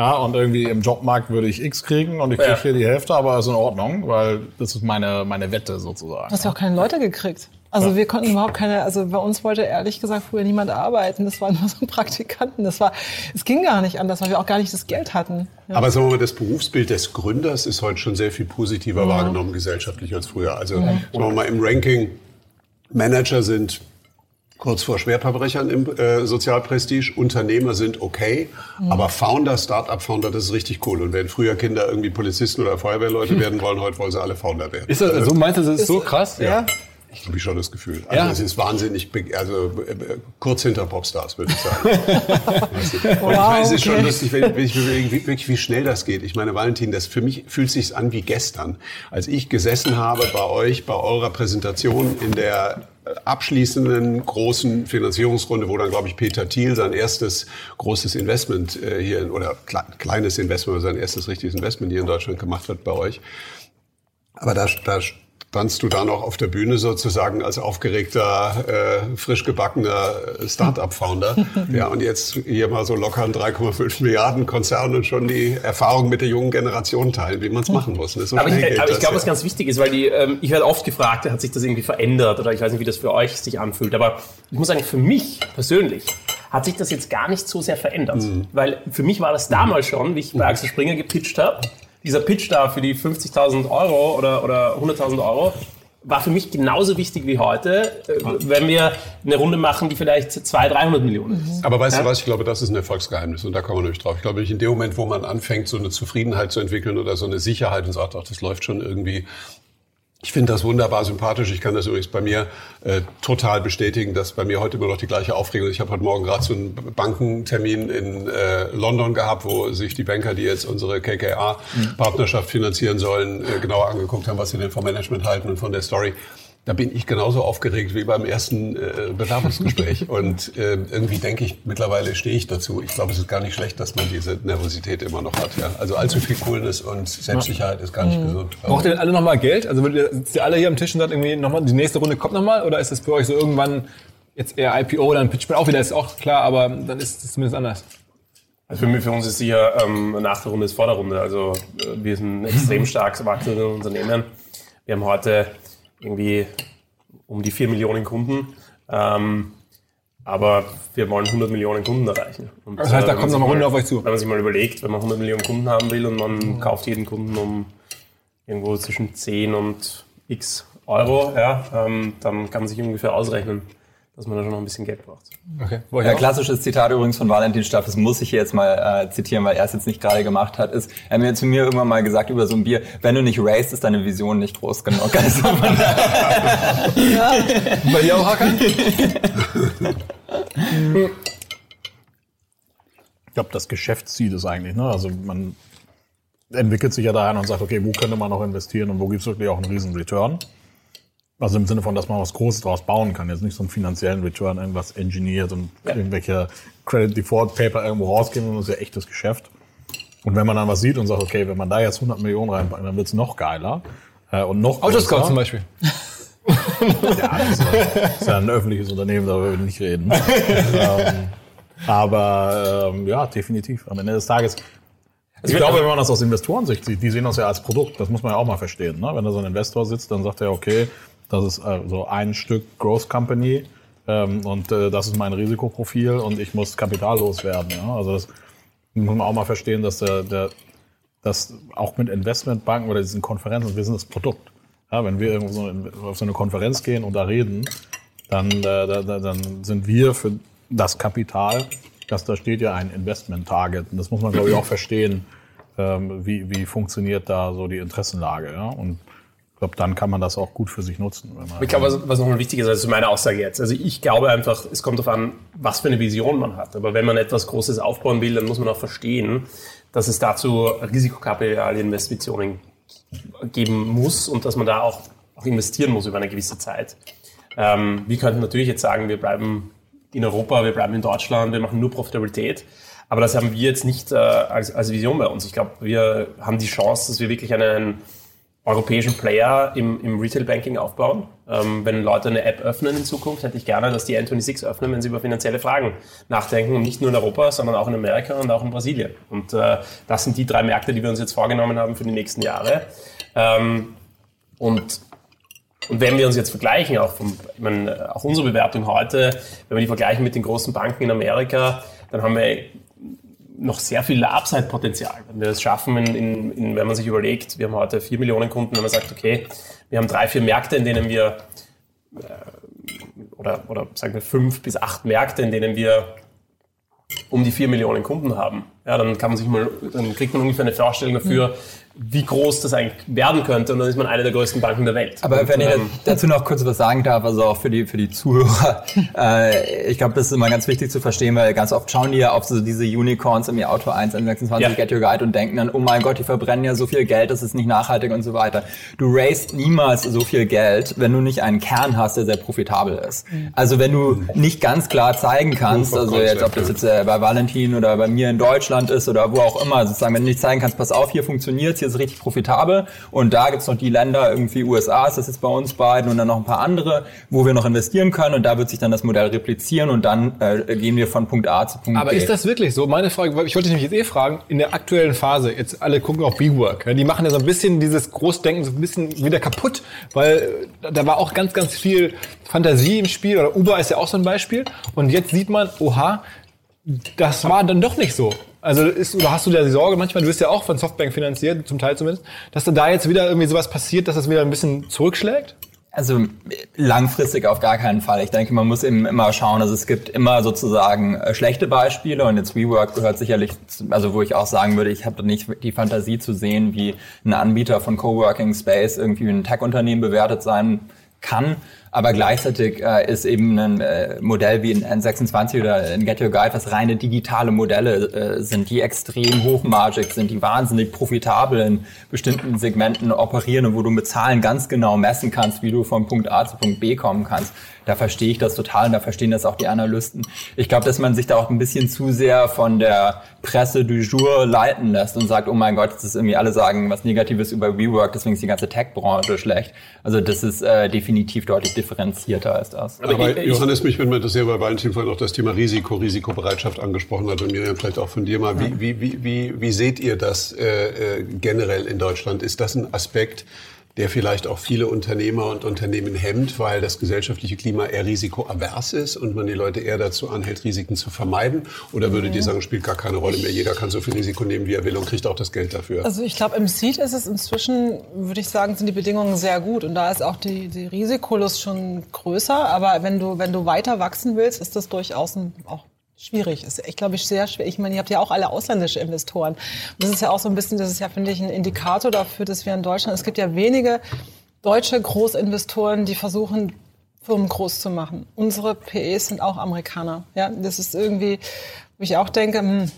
Ja, und irgendwie im Jobmarkt würde ich X kriegen und ich kriege Ja. hier die Hälfte, aber ist in Ordnung, weil das ist meine, meine Wette sozusagen. Du hast ja auch keine Leute gekriegt. Also wir konnten überhaupt keine, also bei uns wollte ehrlich gesagt früher niemand arbeiten. Das waren nur so Praktikanten. Das war, es ging gar nicht anders, weil wir auch gar nicht das Geld hatten. Ja. Aber sagen wir mal, das Berufsbild des Gründers ist heute schon sehr viel positiver wahrgenommen gesellschaftlich als früher. Also sagen wir mal im Ranking, Manager sind kurz vor Schwerverbrechern im äh, Sozialprestige, Unternehmer sind okay, aber Founder, Start-up-Founder, das ist richtig cool. Und wenn früher Kinder irgendwie Polizisten oder Feuerwehrleute werden wollen, heute wollen sie alle Founder werden. Ist das, so meinst du, das ist so krass? ja. Ich habe ich schon das Gefühl. Also Ja. es ist wahnsinnig, also äh, äh, kurz hinter Popstars, würde ich sagen. Weißt du? Und ich meine, es ist schon lustig, wenn, wenn ich wie, wirklich, wie schnell das geht. Ich meine, Valentin, das für mich fühlt sich an wie gestern, als ich gesessen habe bei euch, bei eurer Präsentation in der abschließenden großen Finanzierungsrunde, wo dann, glaube ich, Peter Thiel sein erstes großes Investment äh, hier, oder kle kleines Investment, sein erstes richtiges Investment hier in Deutschland gemacht hat bei euch. Aber da, da standst du da noch auf der Bühne sozusagen als aufgeregter, äh, frisch gebackener äh, Start-up-Founder. ja, und jetzt hier mal so locker ein 3,5 Milliarden Konzern und schon die Erfahrung mit der jungen Generation teilen, wie man es machen muss. Ne? So Aber ich, geht aber ich das, glaube, ja. was ganz wichtig ist, weil die, ähm, ich werde oft gefragt, hat sich das irgendwie verändert oder ich weiß nicht, wie das für euch sich anfühlt. Aber ich muss sagen, für mich persönlich hat sich das jetzt gar nicht so sehr verändert. Weil für mich war das damals schon, wie ich bei Axel Springer gepitcht habe, dieser Pitch da für die 50.000 Euro oder, oder 100.000 Euro, war für mich genauso wichtig wie heute, äh, wenn wir eine Runde machen, die vielleicht 200, 300 Millionen ist. Aber weißt du was, ich glaube, das ist ein Erfolgsgeheimnis und da kommen wir nämlich drauf. Ich glaube, in dem Moment, wo man anfängt, so eine Zufriedenheit zu entwickeln oder so eine Sicherheit und sagt, ach, das läuft schon irgendwie. Ich finde das wunderbar sympathisch. Ich kann das übrigens bei mir äh, total bestätigen, dass bei mir heute immer noch die gleiche Aufregung ist. Ich habe heute Morgen gerade so einen Bankentermin in äh, London gehabt, wo sich die Banker, die jetzt unsere KKA-Partnerschaft finanzieren sollen, äh, genauer angeguckt haben, was sie denn vom Management halten und von der Story. Da bin ich genauso aufgeregt wie beim ersten äh, Bewerbungsgespräch. Und äh, irgendwie denke ich, mittlerweile stehe ich dazu. Ich glaube, es ist gar nicht schlecht, dass man diese Nervosität immer noch hat. Ja? Also allzu viel Coolness und Selbstsicherheit ist gar nicht gesund. Braucht ihr denn alle nochmal Geld? Also sitzt ihr alle hier am Tisch und sagt irgendwie nochmal, die nächste Runde kommt nochmal? Oder ist das für euch so irgendwann jetzt eher IPO, dann Pitch auch wieder, ist auch klar, aber dann ist es zumindest anders. Also für, mich, für uns ist sicher ähm, nach der Runde ist vor der Runde. Also äh, wir sind extrem stark wachsende Unternehmen. Wir haben heute irgendwie um die 4 Millionen Kunden. Ähm, aber wir wollen 100 Millionen Kunden erreichen. Und, Das heißt, da kommt man noch eine sich Runde auf euch zu. Wenn man sich mal überlegt, wenn man 100 Millionen Kunden haben will und man kauft jeden Kunden um irgendwo zwischen 10 und x Euro, ja, ähm, dann kann man sich ungefähr ausrechnen, dass man da schon noch ein bisschen Geld braucht. Okay. Ja, klassisches Zitat übrigens von Valentin Staff, das muss ich hier jetzt mal äh, zitieren, weil er es jetzt nicht gerade gemacht hat, ist, er hat mir zu mir irgendwann mal gesagt über so ein Bier, wenn du nicht raced, ist deine Vision nicht groß genug. Also, daher- Bei dir auch, Hakan? Ich glaube, das Geschäftsziel ist eigentlich, ne? Also man entwickelt sich ja dahin und sagt, okay, wo könnte man noch investieren und wo gibt es wirklich auch einen riesen Return? Also im Sinne von, dass man was Großes draus bauen kann. Jetzt nicht so einen finanziellen Return, irgendwas engineert und irgendwelche Credit Default Paper irgendwo rausgeben, sondern das ist ja echtes Geschäft. Und wenn man dann was sieht und sagt, okay, wenn man da jetzt 100 Millionen reinpackt, dann wird's noch geiler äh, und noch Autoscout größer. zum Beispiel. Ja, das ist, ja, ja ein öffentliches Unternehmen, darüber will ich nicht reden. ähm, aber ähm, ja, definitiv. Am Ende des Tages. Ich glaube, wenn man das aus Investorensicht sieht, die sehen das ja als Produkt. Das muss man ja auch mal verstehen. Ne? Wenn da so ein Investor sitzt, dann sagt er, okay, das ist äh, so ein Stück Growth Company ähm, und äh, das ist mein Risikoprofil und ich muss kapitallos werden. Ja? Also das muss man auch mal verstehen, dass der, der dass auch mit Investmentbanken oder diesen Konferenzen, wir sind das Produkt. Ja, wenn wir irgendwo so auf so eine Konferenz gehen und da reden, dann, äh, da, da, dann sind wir für das Kapital, das da steht ja ein Investment-Target. Und das muss man, glaube ich, auch verstehen, ähm, wie, wie funktioniert da so die Interessenlage. Ja? Und ich glaube, dann kann man das auch gut für sich nutzen. Ich glaube, was, was nochmal wichtig ist, also meine Aussage jetzt. Also ich glaube einfach, es kommt darauf an, was für eine Vision man hat. Aber wenn man etwas Großes aufbauen will, dann muss man auch verstehen, dass es dazu Risikokapital-Investitionen geben muss und dass man da auch, auch investieren muss über eine gewisse Zeit. Ähm, wir könnten natürlich jetzt sagen, wir bleiben in Europa, wir bleiben in Deutschland, wir machen nur Profitabilität. Aber das haben wir jetzt nicht äh, als, als Vision bei uns. Ich glaube, wir haben die Chance, dass wir wirklich einen europäischen Player im, im Retail-Banking aufbauen. Ähm, wenn Leute eine App öffnen in Zukunft, hätte ich gerne, dass die N26 öffnen, wenn sie über finanzielle Fragen nachdenken. Und nicht nur in Europa, sondern auch in Amerika und auch in Brasilien. Und äh, das sind die drei Märkte, die wir uns jetzt vorgenommen haben für die nächsten Jahre. Ähm, und und wenn wir uns jetzt vergleichen, auch, vom, ich meine, auch unsere Bewertung heute, wenn wir die vergleichen mit den großen Banken in Amerika, dann haben wir noch sehr viel Upside-Potenzial. Wenn wir es schaffen, in, in, in, wenn man sich überlegt, wir haben heute vier Millionen Kunden, wenn man sagt, okay, wir haben drei, vier Märkte, in denen wir, äh, oder, oder sagen wir fünf bis acht Märkte, in denen wir um die vier Millionen Kunden haben, ja, dann kann man sich mal, dann kriegt man ungefähr eine Vorstellung dafür, wie groß das eigentlich werden könnte. Und dann ist man eine der größten Banken der Welt. Aber und, wenn ich ähm, dazu noch kurz was sagen darf, also auch für die, für die Zuhörer, äh, ich glaube, das ist immer ganz wichtig zu verstehen, weil ganz oft schauen die ja auf so diese Unicorns im Auto 1 N26 Ja. Get Your Guide und denken dann, oh mein Gott, die verbrennen ja so viel Geld, das ist nicht nachhaltig und so weiter. Du raised niemals so viel Geld, wenn du nicht einen Kern hast, der sehr profitabel ist. Also wenn du nicht ganz klar zeigen kannst, Proof of also jetzt ob das jetzt äh, bei Valentin oder bei mir in Deutschland ist oder wo auch immer, sozusagen, wenn du nicht zeigen kannst, pass auf, hier funktioniert hier ist richtig profitabel. Und da gibt's noch die Länder, irgendwie USA ist das jetzt bei uns beiden und dann noch ein paar andere, wo wir noch investieren können. Und da wird sich dann das Modell replizieren und dann äh, gehen wir von Punkt A zu Punkt Aber B. ist das wirklich so? Meine Frage, ich wollte dich nämlich jetzt eh fragen, in der aktuellen Phase, jetzt alle gucken auf WeWork, ja, die machen ja so ein bisschen dieses Großdenken so ein bisschen wieder kaputt, weil äh, da war auch ganz, ganz viel Fantasie im Spiel, oder Uber ist ja auch so ein Beispiel, und jetzt sieht man, oha, das war dann doch nicht so. Also ist, oder hast du da die Sorge manchmal, du bist ja auch von Softbank finanziert, zum Teil zumindest, dass da jetzt wieder irgendwie sowas passiert, dass das wieder ein bisschen zurückschlägt? Also langfristig auf gar keinen Fall. Ich denke, man muss eben immer schauen, also es gibt immer sozusagen äh, schlechte Beispiele und jetzt WeWork gehört sicherlich, also wo ich auch sagen würde, ich habe nicht die Fantasie zu sehen, wie ein Anbieter von Coworking Space irgendwie ein Tech-Unternehmen bewertet sein kann. Aber gleichzeitig äh, ist eben ein äh, Modell wie ein N26 oder ein Get Your Guide, was reine digitale Modelle äh, sind, die extrem hochmargig sind, die wahnsinnig profitabel in bestimmten Segmenten operieren und wo du mit Zahlen ganz genau messen kannst, wie du von Punkt A zu Punkt B kommen kannst. Da verstehe ich das total und da verstehen das auch die Analysten. Ich glaube, dass man sich da auch ein bisschen zu sehr von der Presse du jour leiten lässt und sagt, oh mein Gott, das ist irgendwie alle sagen was Negatives über WeWork, deswegen ist die ganze Tech-Branche schlecht. Also das ist äh, definitiv deutlich differenzierter als das. Aber ich- Johannes, mich würde mal interessieren, weil Valentin vorhin auch das Thema Risiko, Risikobereitschaft angesprochen hat und Miriam vielleicht auch von dir mal. Wie, wie, wie, wie, wie seht ihr das äh, äh, generell in Deutschland? Ist das ein Aspekt, der vielleicht auch viele Unternehmer und Unternehmen hemmt, weil das gesellschaftliche Klima eher risikoavers ist und man die Leute eher dazu anhält, Risiken zu vermeiden? Oder würdet ihr sagen, spielt gar keine Rolle mehr? Jeder kann so viel Risiko nehmen, wie er will und kriegt auch das Geld dafür? Also ich glaube, im Seed ist es inzwischen, würde ich sagen, sind die Bedingungen sehr gut. Und da ist auch die, die Risikolust schon größer. Aber wenn du, wenn du weiter wachsen willst, ist das durchaus ein, auch schwierig. Ist echt, glaube ich, sehr schwer. Ich meine, ihr habt ja auch alle ausländische Investoren. Und das ist ja auch so ein bisschen, das ist ja, finde ich, ein Indikator dafür, dass wir in Deutschland, es gibt ja wenige deutsche Großinvestoren, die versuchen, Firmen groß zu machen. Unsere PEs sind auch Amerikaner. Ja, das ist irgendwie, wo ich auch denke, hm,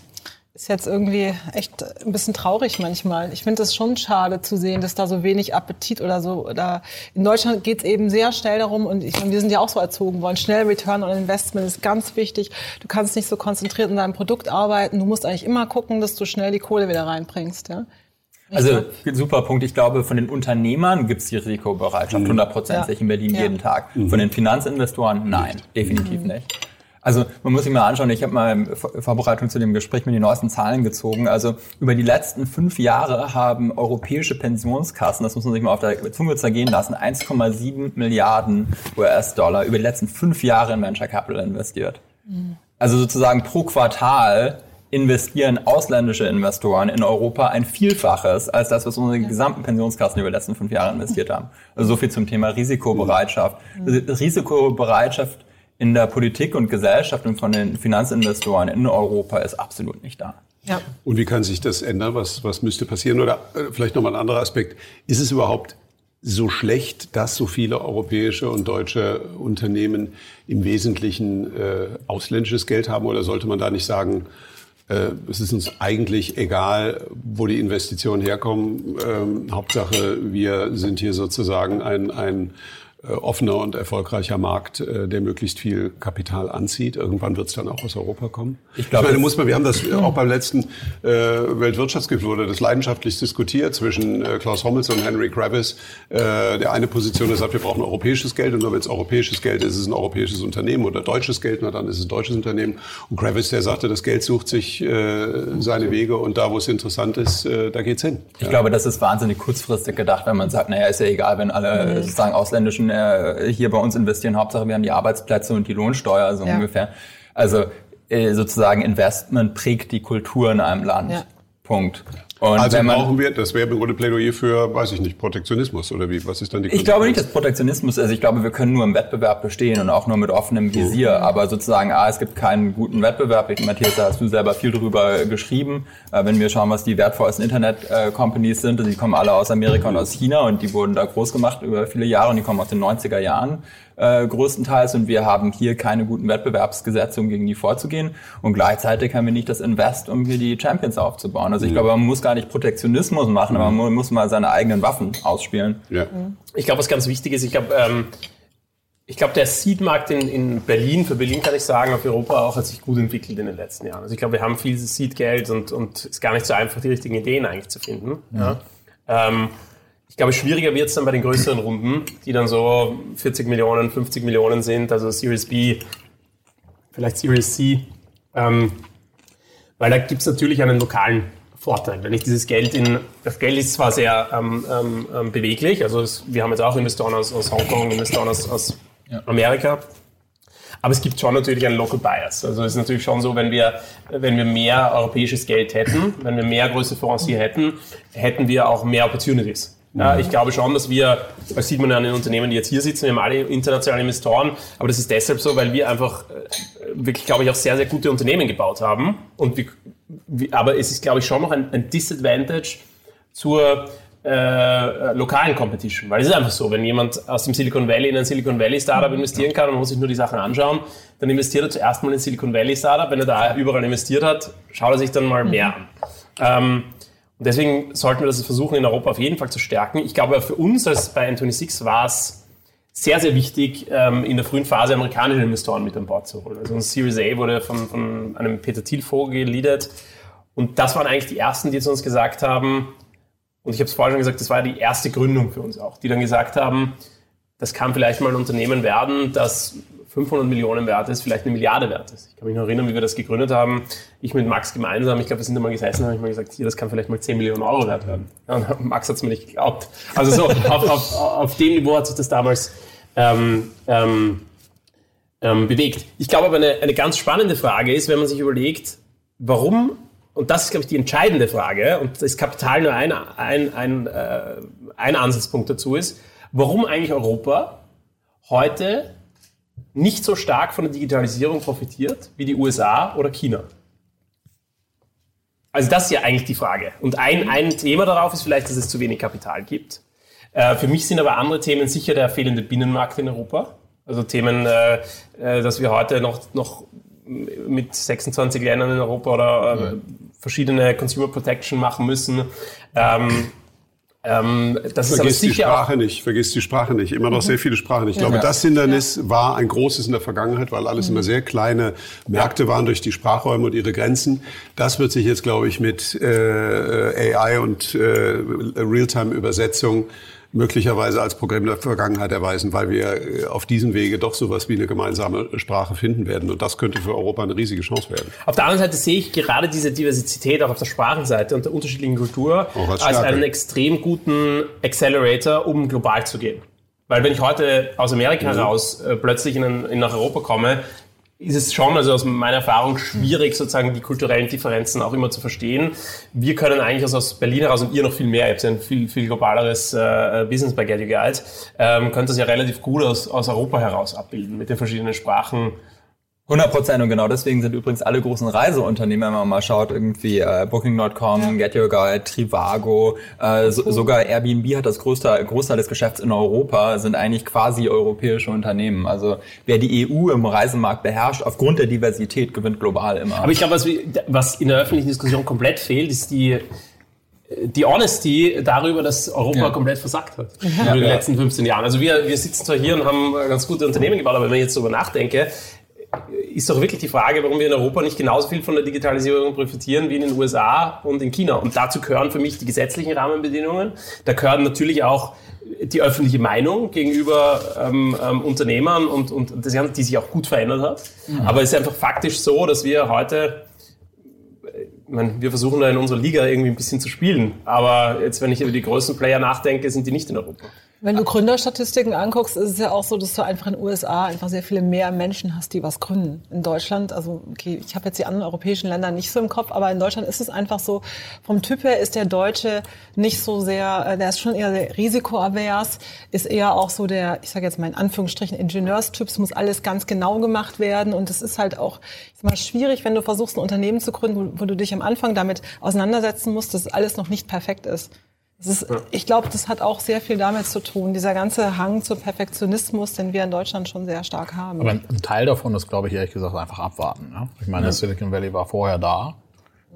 ist jetzt irgendwie echt ein bisschen traurig manchmal. Ich finde es schon schade zu sehen, dass da so wenig Appetit oder so. Oder in Deutschland geht es eben sehr schnell darum, und ich meine, wir sind ja auch so erzogen worden, schnell Return on Investment ist ganz wichtig. Du kannst nicht so konzentriert in deinem Produkt arbeiten. Du musst eigentlich immer gucken, dass du schnell die Kohle wieder reinbringst. Ja? Also super Punkt. Ich glaube, von den Unternehmern gibt es die Risikobereitschaft hundertprozentig Ja. in Berlin Ja. jeden Tag. Von den Finanzinvestoren nein, definitiv nicht. Also man muss sich mal anschauen, ich habe mal in Vor- Vorbereitung zu dem Gespräch mir die neuesten Zahlen gezogen. Also über die letzten fünf Jahre haben europäische Pensionskassen, das muss man sich mal auf der Zunge zergehen lassen, 1,7 Milliarden US-Dollar über die letzten fünf Jahre in Venture Capital investiert. Also sozusagen pro Quartal investieren ausländische Investoren in Europa ein Vielfaches als das, was unsere gesamten Pensionskassen über die letzten fünf Jahre investiert haben. Also so viel zum Thema Risikobereitschaft. Risikobereitschaft in der Politik und Gesellschaft und von den Finanzinvestoren in Europa ist absolut nicht da. Ja. Und wie kann sich das ändern? Was, was müsste passieren? Oder äh, vielleicht nochmal ein anderer Aspekt. Ist es überhaupt so schlecht, dass so viele europäische und deutsche Unternehmen im Wesentlichen äh, ausländisches Geld haben? Oder sollte man da nicht sagen, äh, es ist uns eigentlich egal, wo die Investitionen herkommen? Ähm, Hauptsache, wir sind hier sozusagen ein, ein äh, offener und erfolgreicher Markt, äh, der möglichst viel Kapital anzieht. Irgendwann wird es dann auch aus Europa kommen. Ich, glaube, ich meine, muss man, wir haben das auch beim letzten äh, Weltwirtschaftsgipfel wurde das leidenschaftlich diskutiert zwischen äh, Klaus Hommels und Henry Kravis. Äh, der eine Position der sagt, wir brauchen europäisches Geld und nur wenn es europäisches Geld ist, ist es ein europäisches Unternehmen oder deutsches Geld, na dann ist es ein deutsches Unternehmen. Und Kravis, der sagte, das Geld sucht sich äh, seine Wege und da, wo es interessant ist, äh, da geht's hin. Ich ja. glaube, das ist wahnsinnig kurzfristig gedacht, wenn man sagt, naja, ist ja egal, wenn alle mhm. sozusagen ausländischen äh, hier bei uns investieren. Hauptsache, wir haben die Arbeitsplätze und die Lohnsteuer, so ja. ungefähr. Also äh, sozusagen Investment prägt die Kultur in einem Land. Ja. Punkt. Und also man, brauchen wir, das wäre Grunde Plädoyer für, weiß ich nicht, Protektionismus oder wie? Was ist dann die Ich glaube nicht, dass Protektionismus ist. Ich glaube, wir können nur im Wettbewerb bestehen und auch nur mit offenem Visier. Mhm. Aber sozusagen, ah, es gibt keinen guten Wettbewerb. Ich, Matthias, da hast du selber viel drüber geschrieben. Äh, wenn wir schauen, was die wertvollsten Internet-Companies sind, die kommen alle aus Amerika und aus China und die wurden da groß gemacht über viele Jahre und die kommen aus den 90er Jahren äh, größtenteils und wir haben hier keine guten Wettbewerbsgesetze, um gegen die vorzugehen und gleichzeitig haben wir nicht das Invest, um hier die Champions aufzubauen. Also ich mhm. glaube, man muss gar nicht Protektionismus machen, aber man muss mal seine eigenen Waffen ausspielen. Ja. Ich glaube, was ganz wichtig ist, ich glaube, ähm, ich glaube, der Seed-Markt in, in Berlin, für Berlin kann ich sagen, auf Europa auch hat sich gut entwickelt in den letzten Jahren. Also ich glaube, wir haben viel Seed-Geld und, und es ist gar nicht so einfach, die richtigen Ideen eigentlich zu finden. Mhm. Ja. Ähm, ich glaube, schwieriger wird es dann bei den größeren Runden, die dann so 40 Millionen, 50 Millionen sind, also Series B, vielleicht Series C. Ähm, weil da gibt es natürlich einen lokalen Vorteil. Wenn ich dieses Geld in, das Geld ist zwar sehr ähm, ähm, ähm, beweglich, also es, wir haben jetzt auch Investoren aus, aus Hongkong, Investoren aus, aus ja. Amerika, aber es gibt schon natürlich einen Local Bias. Also es ist natürlich schon so, wenn wir, wenn wir mehr europäisches Geld hätten, wenn wir mehr große Fonds hier hätten, hätten wir auch mehr Opportunities. Ja, ich glaube schon, dass wir, das sieht man ja an den Unternehmen, die jetzt hier sitzen, wir haben alle internationale Investoren, aber das ist deshalb so, weil wir einfach äh, wirklich, glaube ich, auch sehr, sehr gute Unternehmen gebaut haben. Und wir, aber es ist, glaube ich, schon noch ein, ein Disadvantage zur äh, lokalen Competition. Weil es ist einfach so, wenn jemand aus dem Silicon Valley in ein Silicon Valley Startup investieren kann und muss sich nur die Sachen anschauen, dann investiert er zuerst mal in ein Silicon Valley Startup. Wenn er da überall investiert hat, schaut er sich dann mal mehr an. Ähm, und deswegen sollten wir das versuchen, in Europa auf jeden Fall zu stärken. Ich glaube, für uns als bei N26 war es sehr, sehr wichtig, ähm, in der frühen Phase amerikanische Investoren mit an Bord zu holen. Also ein Series A wurde von, von einem Peter Thiel vorgeleadet. Und das waren eigentlich die ersten, die zu uns gesagt haben, und ich habe es vorhin schon gesagt, das war die erste Gründung für uns auch, die dann gesagt haben, das kann vielleicht mal ein Unternehmen werden, das 500 Millionen wert ist, vielleicht eine Milliarde wert ist. Ich kann mich noch erinnern, wie wir das gegründet haben. Ich mit Max gemeinsam, ich glaube, wir sind immer gesessen habe ich mal gesagt, hier, das kann vielleicht mal 10 Millionen Euro wert werden. Ja, Max hat es mir nicht geglaubt. Also so, auf, auf, auf dem Niveau hat sich das damals ähm, ähm, ähm, bewegt. Ich glaube aber, eine, eine ganz spannende Frage ist, wenn man sich überlegt, warum, und das ist, glaube ich, die entscheidende Frage, und das Kapital nur ein, ein, ein, äh, ein Ansatzpunkt dazu ist, warum eigentlich Europa heute nicht so stark von der Digitalisierung profitiert wie die USA oder China? Also das ist ja eigentlich die Frage. Und ein, ein Thema darauf ist vielleicht, dass es zu wenig Kapital gibt. Äh, für mich sind aber andere Themen sicher der fehlende Binnenmarkt in Europa. Also Themen, äh, äh dass wir heute noch, noch mit 26 Ländern in Europa oder äh, verschiedene Consumer Protection machen müssen. Ähm, ähm, das vergiss ist die Sprache nicht, vergiss die Sprache nicht. Immer noch mhm. sehr viele Sprachen. Ich ja. glaube, das Hindernis ja. war ein großes in der Vergangenheit, weil alles mhm. immer sehr kleine Märkte waren durch die Sprachräume und ihre Grenzen. Das wird sich jetzt, glaube ich, mit äh, AI und äh, Realtime-Übersetzung möglicherweise als Programm der Vergangenheit erweisen, weil wir äh, auf diesem Wege doch sowas wie eine gemeinsame Sprache finden werden. Und das könnte für Europa eine riesige Chance werden. Auf der anderen Seite sehe ich gerade diese Diversität auch auf der Sprachenseite und der unterschiedlichen Kultur als, als einen extrem guten Accelerator, um global zu gehen. Weil wenn ich heute aus Amerika mhm. heraus äh, plötzlich in, in, nach Europa komme, ist es schon, also aus meiner Erfahrung, schwierig, sozusagen die kulturellen Differenzen auch immer zu verstehen. Wir können eigentlich also aus Berlin heraus und ihr noch viel mehr, ihr habt ja ein viel, viel globaleres äh, Business bei Get You Guide, ähm, könnt das ja relativ gut aus, aus Europa heraus abbilden, mit den verschiedenen Sprachen, 100 Prozent und genau deswegen sind übrigens alle großen Reiseunternehmen, wenn man mal schaut, irgendwie äh, Booking.com, ja. Get Your Guide, Trivago, äh, so, sogar Airbnb hat das größte Großteil des Geschäfts in Europa, sind eigentlich quasi europäische Unternehmen. Also wer die EU im Reisemarkt beherrscht, aufgrund der Diversität gewinnt global immer. Aber ich glaube, was, was in der öffentlichen Diskussion komplett fehlt, ist die die Honesty darüber, dass Europa ja. komplett versagt hat ja. in den letzten 15 Jahren. Also wir, wir sitzen zwar hier und haben ganz gute Unternehmen gebaut, aber wenn ich jetzt darüber nachdenke, ist doch wirklich die Frage, warum wir in Europa nicht genauso viel von der Digitalisierung profitieren wie in den USA und in China. Und dazu gehören für mich die gesetzlichen Rahmenbedingungen. Da gehören natürlich auch die öffentliche Meinung gegenüber ähm, ähm, Unternehmern und, und das, die sich auch gut verändert hat. Mhm. Aber es ist einfach faktisch so, dass wir heute ich meine, wir versuchen da in unserer Liga irgendwie ein bisschen zu spielen. Aber jetzt, wenn ich über die größten Player nachdenke, sind die nicht in Europa. Wenn du Gründerstatistiken anguckst, ist es ja auch so, dass du einfach in den USA einfach sehr viele mehr Menschen hast, die was gründen. In Deutschland, also okay, ich habe jetzt die anderen europäischen Länder nicht so im Kopf, aber in Deutschland ist es einfach so, vom Typ her ist der Deutsche nicht so sehr, äh, der ist schon eher risikoavers, ist eher auch so der, ich sage jetzt mal in Anführungsstrichen, Ingenieurstyp, es muss alles ganz genau gemacht werden und es ist halt auch ich sag mal, schwierig, wenn du versuchst, ein Unternehmen zu gründen, wo, wo du dich am Anfang damit auseinandersetzen musst, dass alles noch nicht perfekt ist. Ist, ich glaube, das hat auch sehr viel damit zu tun, dieser ganze Hang zu Perfektionismus, den wir in Deutschland schon sehr stark haben. Aber ein Teil davon ist, glaube ich, ehrlich gesagt, einfach abwarten. Ne? Ich meine, ja. Silicon Valley war vorher da.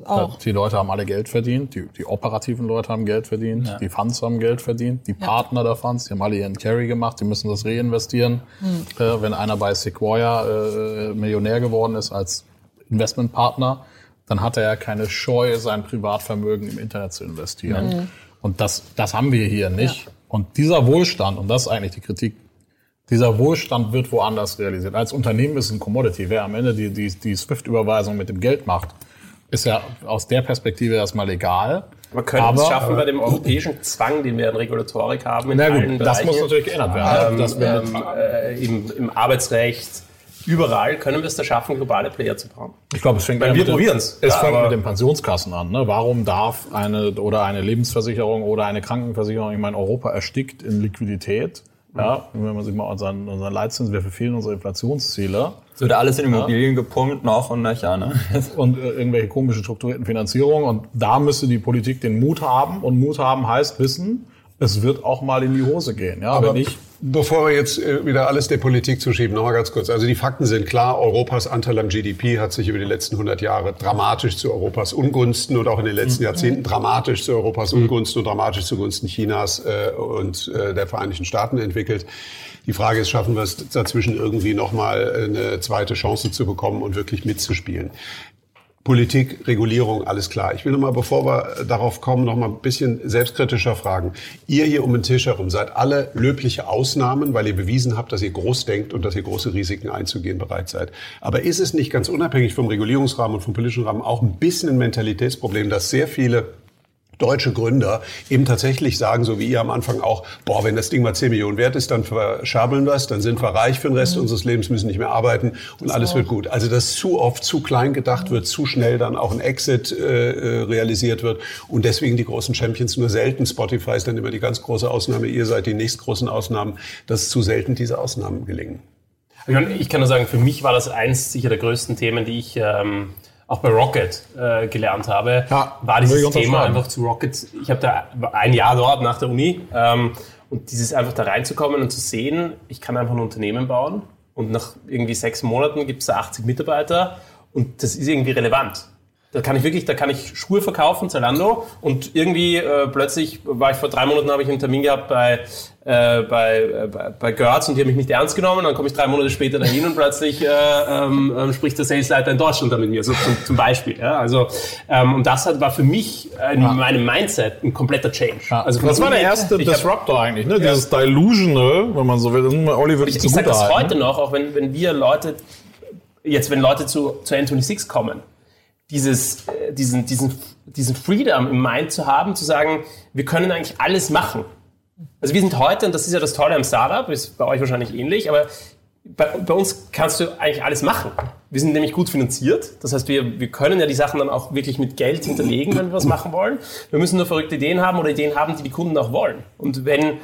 Auch. Die Leute haben alle Geld verdient, die, die operativen Leute haben Geld verdient, ja. die Funds haben Geld verdient, die Partner der Funds, die haben alle ihren Carry gemacht, die müssen das reinvestieren. Mhm. Äh, wenn einer bei Sequoia äh, Millionär geworden ist als Investmentpartner, dann hat er ja keine Scheu, sein Privatvermögen im Internet zu investieren. Mhm. Und das, das haben wir hier nicht. Ja. Und dieser Wohlstand, und das ist eigentlich die Kritik, dieser Wohlstand wird woanders realisiert. Als Unternehmen ist es ein Commodity. Wer am Ende die, die, die SWIFT-Überweisung mit dem Geld macht, ist ja aus der Perspektive erstmal egal. Aber können wir es schaffen bei dem europäischen Zwang, den wir in Regulatorik haben? In na gut, das muss natürlich geändert werden. Ähm, das ähm, äh, im, Im Arbeitsrecht, überall können wir es da schaffen, globale Player zu bauen. Ich glaube, es fängt Weil wir probieren es. Es fängt mit den Pensionskassen an. Ne? Warum darf eine oder eine Lebensversicherung oder eine Krankenversicherung, ich meine, Europa erstickt in Liquidität. Ja, wenn man sich mal unseren, unseren Leitzins, wir verfehlen unsere Inflationsziele. Es wird alles in Immobilien ja. gepumpt, noch und nöcher, ne? Und äh, irgendwelche komischen strukturierten Finanzierungen. Und da müsste die Politik den Mut haben. Und Mut haben heißt wissen, es wird auch mal in die Hose gehen. Ja, Aber wenn nicht. Bevor wir jetzt äh, wieder alles der Politik zuschieben, nochmal ganz kurz. Also die Fakten sind klar. Europas Anteil am GDP hat sich über die letzten 100 Jahre dramatisch zu Europas Ungunsten und auch in den letzten mhm. Jahrzehnten dramatisch zu Europas mhm. Ungunsten und dramatisch zugunsten Chinas äh, und äh, der Vereinigten Staaten entwickelt. Die Frage ist, schaffen wir es dazwischen irgendwie nochmal eine zweite Chance zu bekommen und wirklich mitzuspielen? Politik, Regulierung, alles klar. Ich will noch mal, bevor wir darauf kommen, noch mal ein bisschen selbstkritischer fragen. Ihr hier um den Tisch herum seid alle löbliche Ausnahmen, weil ihr bewiesen habt, dass ihr groß denkt und dass ihr große Risiken einzugehen bereit seid. Aber ist es nicht ganz unabhängig vom Regulierungsrahmen und vom politischen Rahmen auch ein bisschen ein Mentalitätsproblem, dass sehr viele deutsche Gründer eben tatsächlich sagen, so wie ihr am Anfang auch, boah, wenn das Ding mal 10 Millionen wert ist, dann verschabeln wir es, dann sind wir reich für den Rest mhm. unseres Lebens, müssen nicht mehr arbeiten und alles wird gut. Also dass zu oft zu klein gedacht wird, zu schnell dann auch ein Exit äh, äh, realisiert wird und deswegen die großen Champions nur selten. Spotify ist dann immer die ganz große Ausnahme, ihr seid die nächstgroßen Ausnahmen, dass zu selten diese Ausnahmen gelingen. Ich kann nur sagen, für mich war das eins sicher der größten Themen, die ich ähm, auch bei Rocket äh, gelernt habe, ja, war dieses Thema einfach zu Rocket. Ich habe da ein Jahr dort nach der Uni ähm, und dieses einfach da reinzukommen und zu sehen, ich kann einfach ein Unternehmen bauen und nach irgendwie sechs Monaten gibt es da 80 Mitarbeiter und das ist irgendwie relevant. Da kann ich wirklich, da kann ich Schuhe verkaufen, Zalando. Und irgendwie äh, plötzlich war ich vor drei Monaten, habe ich einen Termin gehabt bei, äh, bei, äh, bei Gertz und die haben mich nicht ernst genommen. Dann komme ich drei Monate später dahin und plötzlich äh, ähm, ähm, spricht der Salesleiter in Deutschland da mit mir, so zum, zum Beispiel. Ja? Also, ähm, und das hat, war für mich in ja. meinem Mindset ein kompletter Change. Ja. Also das war der erste Disruptor eigentlich, ne? Dieses Delusional, wenn man so will. Olli würde ich, ich sage das heute noch, auch wenn, wenn wir Leute, jetzt wenn Leute zu, zu N26 kommen, dieses, äh, diesen, diesen, diesen Freedom im Mind zu haben, zu sagen, wir können eigentlich alles machen. Also wir sind heute, und das ist ja das Tolle am Startup, ist bei euch wahrscheinlich ähnlich, aber bei, bei, uns kannst du eigentlich alles machen. Wir sind nämlich gut finanziert. Das heißt, wir, wir können ja die Sachen dann auch wirklich mit Geld hinterlegen, wenn wir was machen wollen. Wir müssen nur verrückte Ideen haben oder Ideen haben, die die Kunden auch wollen. Und wenn,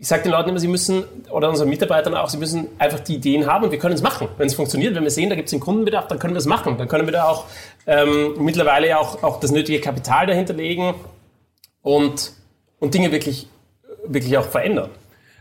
ich sage den Leuten immer, sie müssen, oder unseren Mitarbeitern auch, sie müssen einfach die Ideen haben und wir können es machen. Wenn es funktioniert, wenn wir sehen, da gibt es einen Kundenbedarf, dann können wir es machen. Dann können wir da auch ähm, mittlerweile auch, auch das nötige Kapital dahinter legen und, und Dinge wirklich, wirklich auch verändern.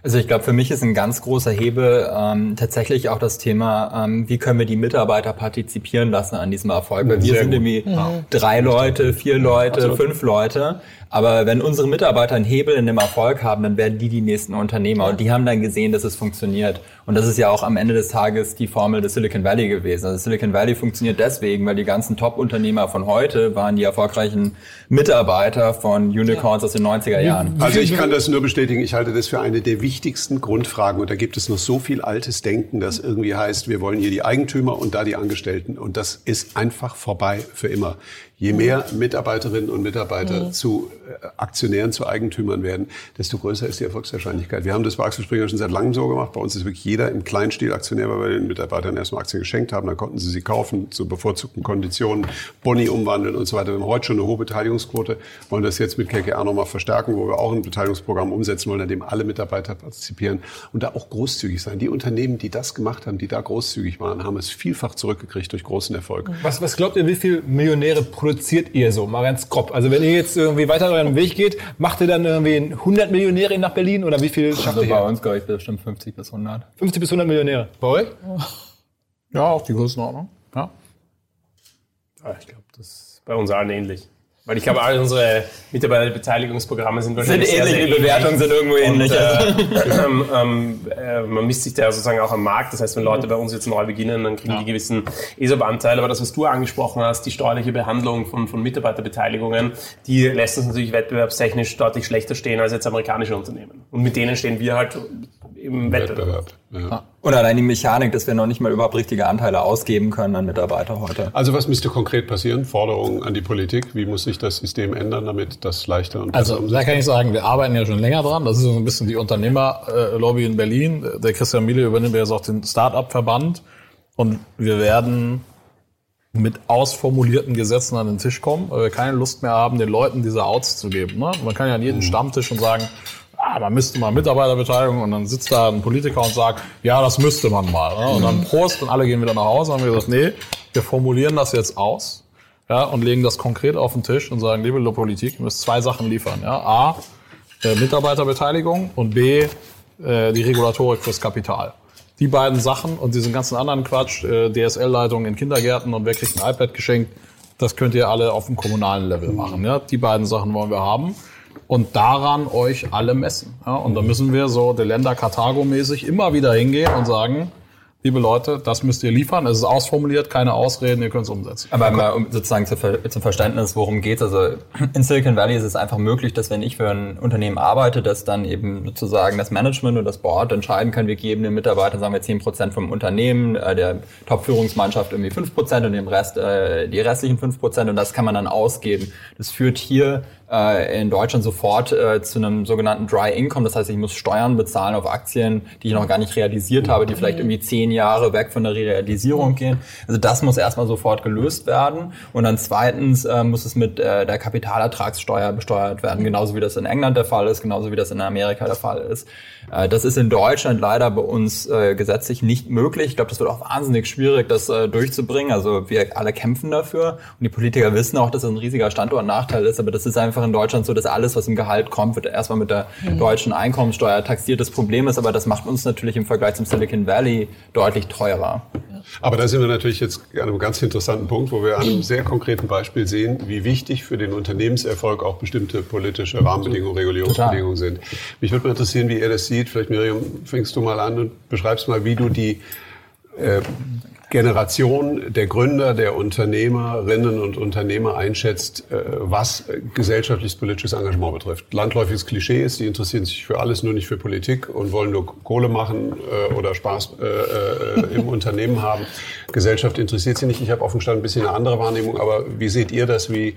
Also ich glaube, für mich ist ein ganz großer Hebel ähm, tatsächlich auch das Thema, ähm, wie können wir die Mitarbeiter partizipieren lassen an diesem Erfolg. Weil wir Sehr sind gut. irgendwie ja. drei Leute, vier Leute, Absolut. fünf Leute. Aber wenn unsere Mitarbeiter einen Hebel in dem Erfolg haben, dann werden die die nächsten Unternehmer. Ja. Und die haben dann gesehen, dass es funktioniert. Und das ist ja auch am Ende des Tages die Formel des Silicon Valley gewesen. Also Silicon Valley funktioniert deswegen, weil die ganzen Top-Unternehmer von heute waren die erfolgreichen Mitarbeiter von Unicorns ja. aus den 90er Jahren. Also ich kann das nur bestätigen. Ich halte das für eine der wichtigsten Grundfragen. Und da gibt es noch so viel altes Denken, das irgendwie heißt, wir wollen hier die Eigentümer und da die Angestellten. Und das ist einfach vorbei für immer. Je mehr Mitarbeiterinnen und Mitarbeiter mhm. zu äh, Aktionären, zu Eigentümern werden, desto größer ist die Erfolgswahrscheinlichkeit. Wir haben das bei Axel Springer schon seit langem so gemacht. Bei uns ist wirklich jeder im Kleinstil Aktionär, weil wir den Mitarbeitern erstmal Aktien geschenkt haben. Dann konnten sie sie kaufen zu bevorzugten Konditionen, Boni umwandeln und so weiter. Wir haben heute schon eine hohe Beteiligungsquote, wollen das jetzt mit KKR nochmal verstärken, wo wir auch ein Beteiligungsprogramm umsetzen wollen, an dem alle Mitarbeiter partizipieren und da auch großzügig sein. Die Unternehmen, die das gemacht haben, die da großzügig waren, haben es vielfach zurückgekriegt durch großen Erfolg. Was, was glaubt ihr, wie viele Millionäre produziert ihr so? Mal ganz grob. Also wenn ihr jetzt irgendwie weiter euren Weg geht, macht ihr dann irgendwie 100 Millionäre nach Berlin oder wie viel schafft also ihr? Bei uns, glaube ich, bestimmt 50 bis 100. 50 bis 100 Millionäre. Bei euch? Ja, auch die Größenordnung. Ja. ja ich glaube, das ist bei uns allen ähnlich. Weil ich glaube, all unsere Mitarbeiterbeteiligungsprogramme sind wahrscheinlich sind ähnlich, die Bewertungen sind irgendwo ähnlich. Und, äh, ähm, ähm, äh, man misst sich da sozusagen auch am Markt. Das heißt, wenn Leute bei uns jetzt neu beginnen, dann kriegen ja. die gewissen ESOP-Anteile. Aber das, was du angesprochen hast, die steuerliche Behandlung von, von Mitarbeiterbeteiligungen, die lässt uns natürlich wettbewerbstechnisch deutlich schlechter stehen als jetzt amerikanische Unternehmen. Und mit denen stehen wir halt im Wettbewerb. Wettbewerb ja. Und allein die Mechanik, dass wir noch nicht mal überhaupt richtige Anteile ausgeben können an Mitarbeiter heute. Also was müsste konkret passieren? Forderungen an die Politik? Wie muss sich das System ändern, damit das leichter und besser Also da kann ich sagen, wir arbeiten ja schon länger dran. Das ist so ein bisschen die Unternehmerlobby in Berlin. Der Christian Miele übernimmt jetzt auch den Start-up-Verband. Und wir werden mit ausformulierten Gesetzen an den Tisch kommen, weil wir keine Lust mehr haben, den Leuten diese Outs zu geben. Ne? Man kann ja an jeden mhm. Stammtisch und sagen, ah, man müsste mal Mitarbeiterbeteiligung und dann sitzt da ein Politiker und sagt, ja, das müsste man mal. Ne? Und dann Prost und alle gehen wieder nach Hause und haben wir gesagt, nee, wir formulieren das jetzt aus ja, und legen das konkret auf den Tisch und sagen, liebe Politik, ihr müsst zwei Sachen liefern. Ja? A, äh, Mitarbeiterbeteiligung und B, äh, die Regulatorik fürs Kapital. Die beiden Sachen und diesen ganzen anderen Quatsch, äh, DSL-Leitungen in Kindergärten und wer kriegt ein iPad geschenkt, das könnt ihr alle auf dem kommunalen Level machen. Ja? Die beiden Sachen wollen wir haben und daran euch alle messen. Ja, und da müssen wir so der Länder Karthago-mäßig immer wieder hingehen und sagen, liebe Leute, das müsst ihr liefern. Es ist ausformuliert, keine Ausreden, ihr könnt es umsetzen. Aber mal um sozusagen zu, zum Verständnis, worum geht Also in Silicon Valley ist es einfach möglich, dass wenn ich für ein Unternehmen arbeite, dass dann eben sozusagen das Management und das Board entscheiden können, wir geben den Mitarbeitern, sagen wir, 10 Prozent vom Unternehmen, äh, der Top-Führungsmannschaft irgendwie 5 Prozent und dem Rest äh, die restlichen 5 Prozent und das kann man dann ausgeben. Das führt hier äh, in Deutschland sofort äh, zu einem sogenannten Dry Income. Das heißt, ich muss Steuern bezahlen auf Aktien, die ich noch gar nicht realisiert habe, die vielleicht irgendwie zehn Jahre weg von der Realisierung gehen. Also das muss erstmal sofort gelöst werden. Und dann zweitens äh, muss es mit äh, der Kapitalertragssteuer besteuert werden, genauso wie das in England der Fall ist, genauso wie das in Amerika der Fall ist. Äh, das ist in Deutschland leider bei uns äh, gesetzlich nicht möglich. Ich glaube, das wird auch wahnsinnig schwierig, das äh, durchzubringen. Also wir alle kämpfen dafür und die Politiker wissen auch, dass das ein riesiger Standortnachteil ist, aber das ist einfach in Deutschland so, dass alles, was im Gehalt kommt, wird erstmal mit der mhm. deutschen Einkommensteuer taxiert. Das Problem ist aber, das macht uns natürlich im Vergleich zum Silicon Valley deutlich teurer. Aber da sind wir natürlich jetzt an einem ganz interessanten Punkt, wo wir an einem sehr konkreten Beispiel sehen, wie wichtig für den Unternehmenserfolg auch bestimmte politische Rahmenbedingungen, Regulierungsbedingungen sind. Mich würde mal interessieren, wie ihr das sieht. Vielleicht, Miriam, fängst du mal an und beschreibst mal, wie du die äh, Generation der Gründer, der Unternehmerinnen und Unternehmer einschätzt, äh, was gesellschaftliches politisches Engagement betrifft. Landläufiges Klischee ist, die interessieren sich für alles, nur nicht für Politik und wollen nur Kohle machen äh, oder Spaß äh, im Unternehmen haben. Gesellschaft interessiert sie nicht. Ich habe offen gestanden ein bisschen eine andere Wahrnehmung, aber wie seht ihr das? Wie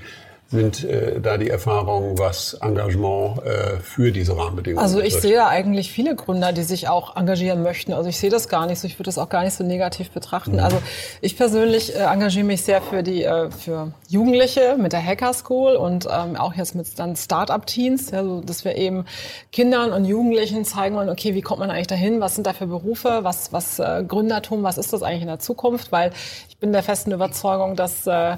sind äh, da die Erfahrungen, was Engagement äh, für diese Rahmenbedingungen Also ich betrifft? sehe da eigentlich viele Gründer, die sich auch engagieren möchten. Also ich sehe das gar nicht so, ich würde das auch gar nicht so negativ betrachten. Also ich persönlich äh, engagiere mich sehr für die äh, für Jugendliche mit der Hacker School und ähm, auch jetzt mit dann Start-up-Teens, ja, so, dass wir eben Kindern und Jugendlichen zeigen wollen, okay, wie kommt man eigentlich dahin, was sind da für Berufe, was, was äh, Gründertum, was ist das eigentlich in der Zukunft, weil ich bin der festen Überzeugung, dass äh,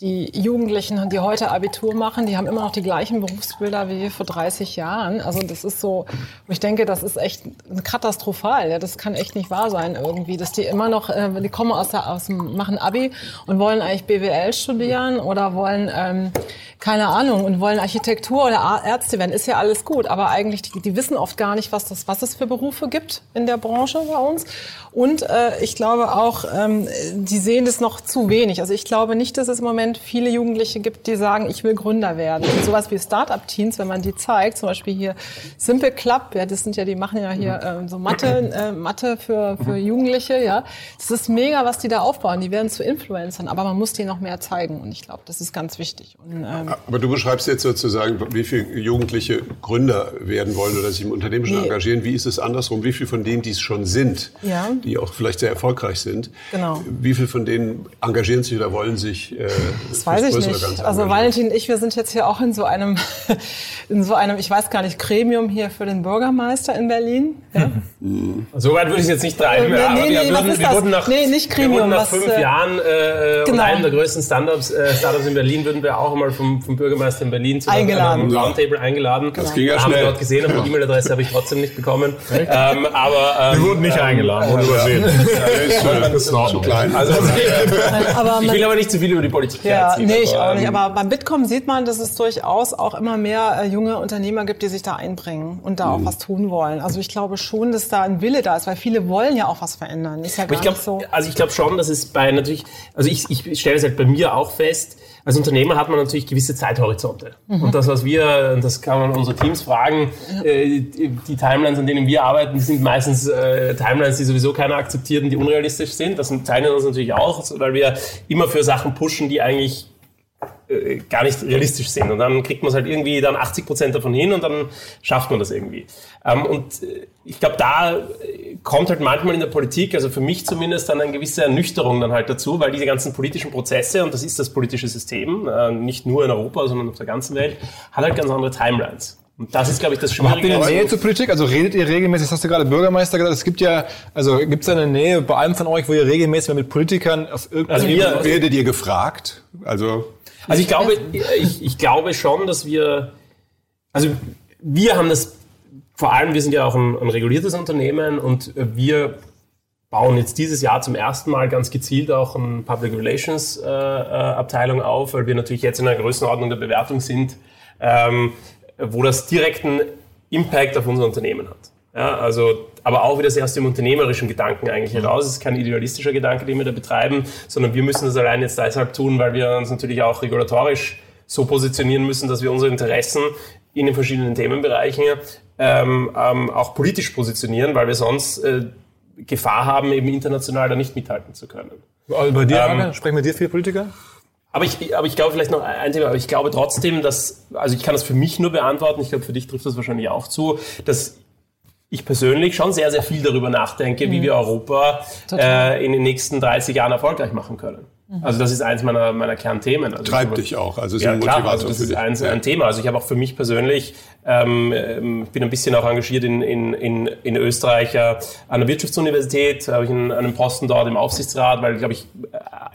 die Jugendlichen, die heute Abitur machen, die haben immer noch die gleichen Berufsbilder wie vor 30 Jahren. Also das ist so, ich denke, das ist echt katastrophal. Ja, das kann echt nicht wahr sein irgendwie, dass die immer noch, äh, die kommen aus, der, aus dem, machen Abi und wollen eigentlich BWL studieren oder wollen ähm, keine Ahnung und wollen Architektur oder Ärzte werden. Ist ja alles gut, aber eigentlich die, die wissen oft gar nicht, was das, was es für Berufe gibt in der Branche bei uns. Und äh, ich glaube auch, ähm, die sehen das noch zu wenig. Also ich glaube nicht, dass es im Moment viele Jugendliche gibt, die sagen, ich will Gründer werden. Und sowas wie Startup-Teens, wenn man die zeigt, zum Beispiel hier Simple Club, ja, das sind ja, die machen ja hier ähm, so Mathe, äh, Mathe für, für Jugendliche, ja. Das ist mega, was die da aufbauen. Die werden zu Influencern, aber man muss denen noch mehr zeigen. Und ich glaube, das ist ganz wichtig. Und, ähm, Aber du beschreibst jetzt sozusagen, wie viele Jugendliche Gründer werden wollen oder sich im Unternehmen schon Nee. engagieren. Wie ist es andersrum? Wie viele von denen, die es schon sind, Ja. die auch vielleicht sehr erfolgreich sind, Genau. wie viele von denen engagieren sich oder wollen sich äh, Das weiß ich nicht. Also Valentin und ich, wir sind jetzt hier auch in so einem, in so einem, ich weiß gar nicht, Gremium hier für den Bürgermeister in Berlin. Ja? So weit würde ich es jetzt nicht treiben. Nee, ja, nee, wir, nee, was wurden, ist wir das? nach, Nee, nicht wir Gremium, wurden nach was, fünf äh, Jahren äh, und genau. einem der größten Startups, äh, Startups in Berlin würden wir auch einmal vom, vom Bürgermeister in Berlin zu Eingeladen. einem Roundtable eingeladen. Das ging ja haben wir schnell. dort gesehen, aber die E-Mail-Adresse habe ich trotzdem nicht bekommen. Ähm, aber ähm, Wir wurden nicht eingeladen, wurde übersehen. das ist noch zu klein. also, Aber ich will aber nicht zu viel über die Politik ja, nee, ich auch nicht. Aber beim Bitkom sieht man, dass es durchaus auch immer mehr äh, junge Unternehmer gibt, die sich da einbringen und da auch Mhm. was tun wollen. Also ich glaube schon, dass da ein Wille da ist, weil viele wollen ja auch was verändern. Ist ja gar ich glaube, nicht so. also ich glaube schon, dass es bei natürlich, also ich, ich stelle es halt bei mir auch fest, als Unternehmer hat man natürlich gewisse Zeithorizonte. Und das, was wir, und das kann man unsere Teams fragen, äh, die, die Timelines, an denen wir arbeiten, die sind meistens äh, Timelines, die sowieso keiner akzeptiert und die unrealistisch sind. Das zeichnet uns natürlich auch, weil wir immer für Sachen pushen, die eigentlich äh, gar nicht realistisch sind. Und dann kriegt man es halt irgendwie dann 80 Prozent davon hin und dann schafft man das irgendwie. Ähm, und äh, ich glaube, da äh, kommt halt manchmal in der Politik, also für mich zumindest, dann eine gewisse Ernüchterung dann halt dazu, weil diese ganzen politischen Prozesse, und das ist das politische System, äh, nicht nur in Europa, sondern auf der ganzen Welt, hat halt ganz andere Timelines. Und das ist, glaube ich, das Aber habt ihr Schwierige. eine Nähe zur Politik? Also redet ihr regelmäßig, das hast du gerade Bürgermeister gesagt, es gibt ja, also gibt es eine Nähe bei einem von euch, wo ihr regelmäßig mit Politikern auf irgendeiner Also wir- Werdet ihr gefragt? Also Also ich glaube, ich, ich glaube schon, dass wir, also wir haben das, vor allem wir sind ja auch ein, ein reguliertes Unternehmen und wir bauen jetzt dieses Jahr zum ersten Mal ganz gezielt auch eine Public Relations äh, äh, Abteilung auf, weil wir natürlich jetzt in einer Größenordnung der Bewertung sind, ähm, wo das direkten Impact auf unser Unternehmen hat. Ja, also, aber auch wieder sehr aus dem unternehmerischen Gedanken eigentlich heraus. Es ist kein idealistischer Gedanke, den wir da betreiben, sondern wir müssen das allein jetzt deshalb tun, weil wir uns natürlich auch regulatorisch so positionieren müssen, dass wir unsere Interessen in den verschiedenen Themenbereichen ähm, ähm, auch politisch positionieren, weil wir sonst äh, Gefahr haben, eben international da nicht mithalten zu können. Also bei dir, Ähm, sprechen mit dir viele Politiker? Aber ich, aber ich glaube vielleicht noch ein Thema, aber ich glaube trotzdem, dass, also ich kann das für mich nur beantworten, ich glaube für dich trifft das wahrscheinlich auch zu, dass ich persönlich schon sehr, sehr viel darüber nachdenke, wie wir Europa äh, in den nächsten 30 Jahren erfolgreich machen können. Also das ist eins meiner, meiner Kernthemen. Also treibt ich- dich auch. Also ist ja, ein klar, Motivator also das für ist ein, Ja. ein Thema. Also ich habe auch für mich persönlich, ähm, ähm, ich bin ein bisschen auch engagiert in, in, in, in Österreich äh, an der Wirtschaftsuniversität, habe ich einen, einen Posten dort im Aufsichtsrat, weil, glaube ich,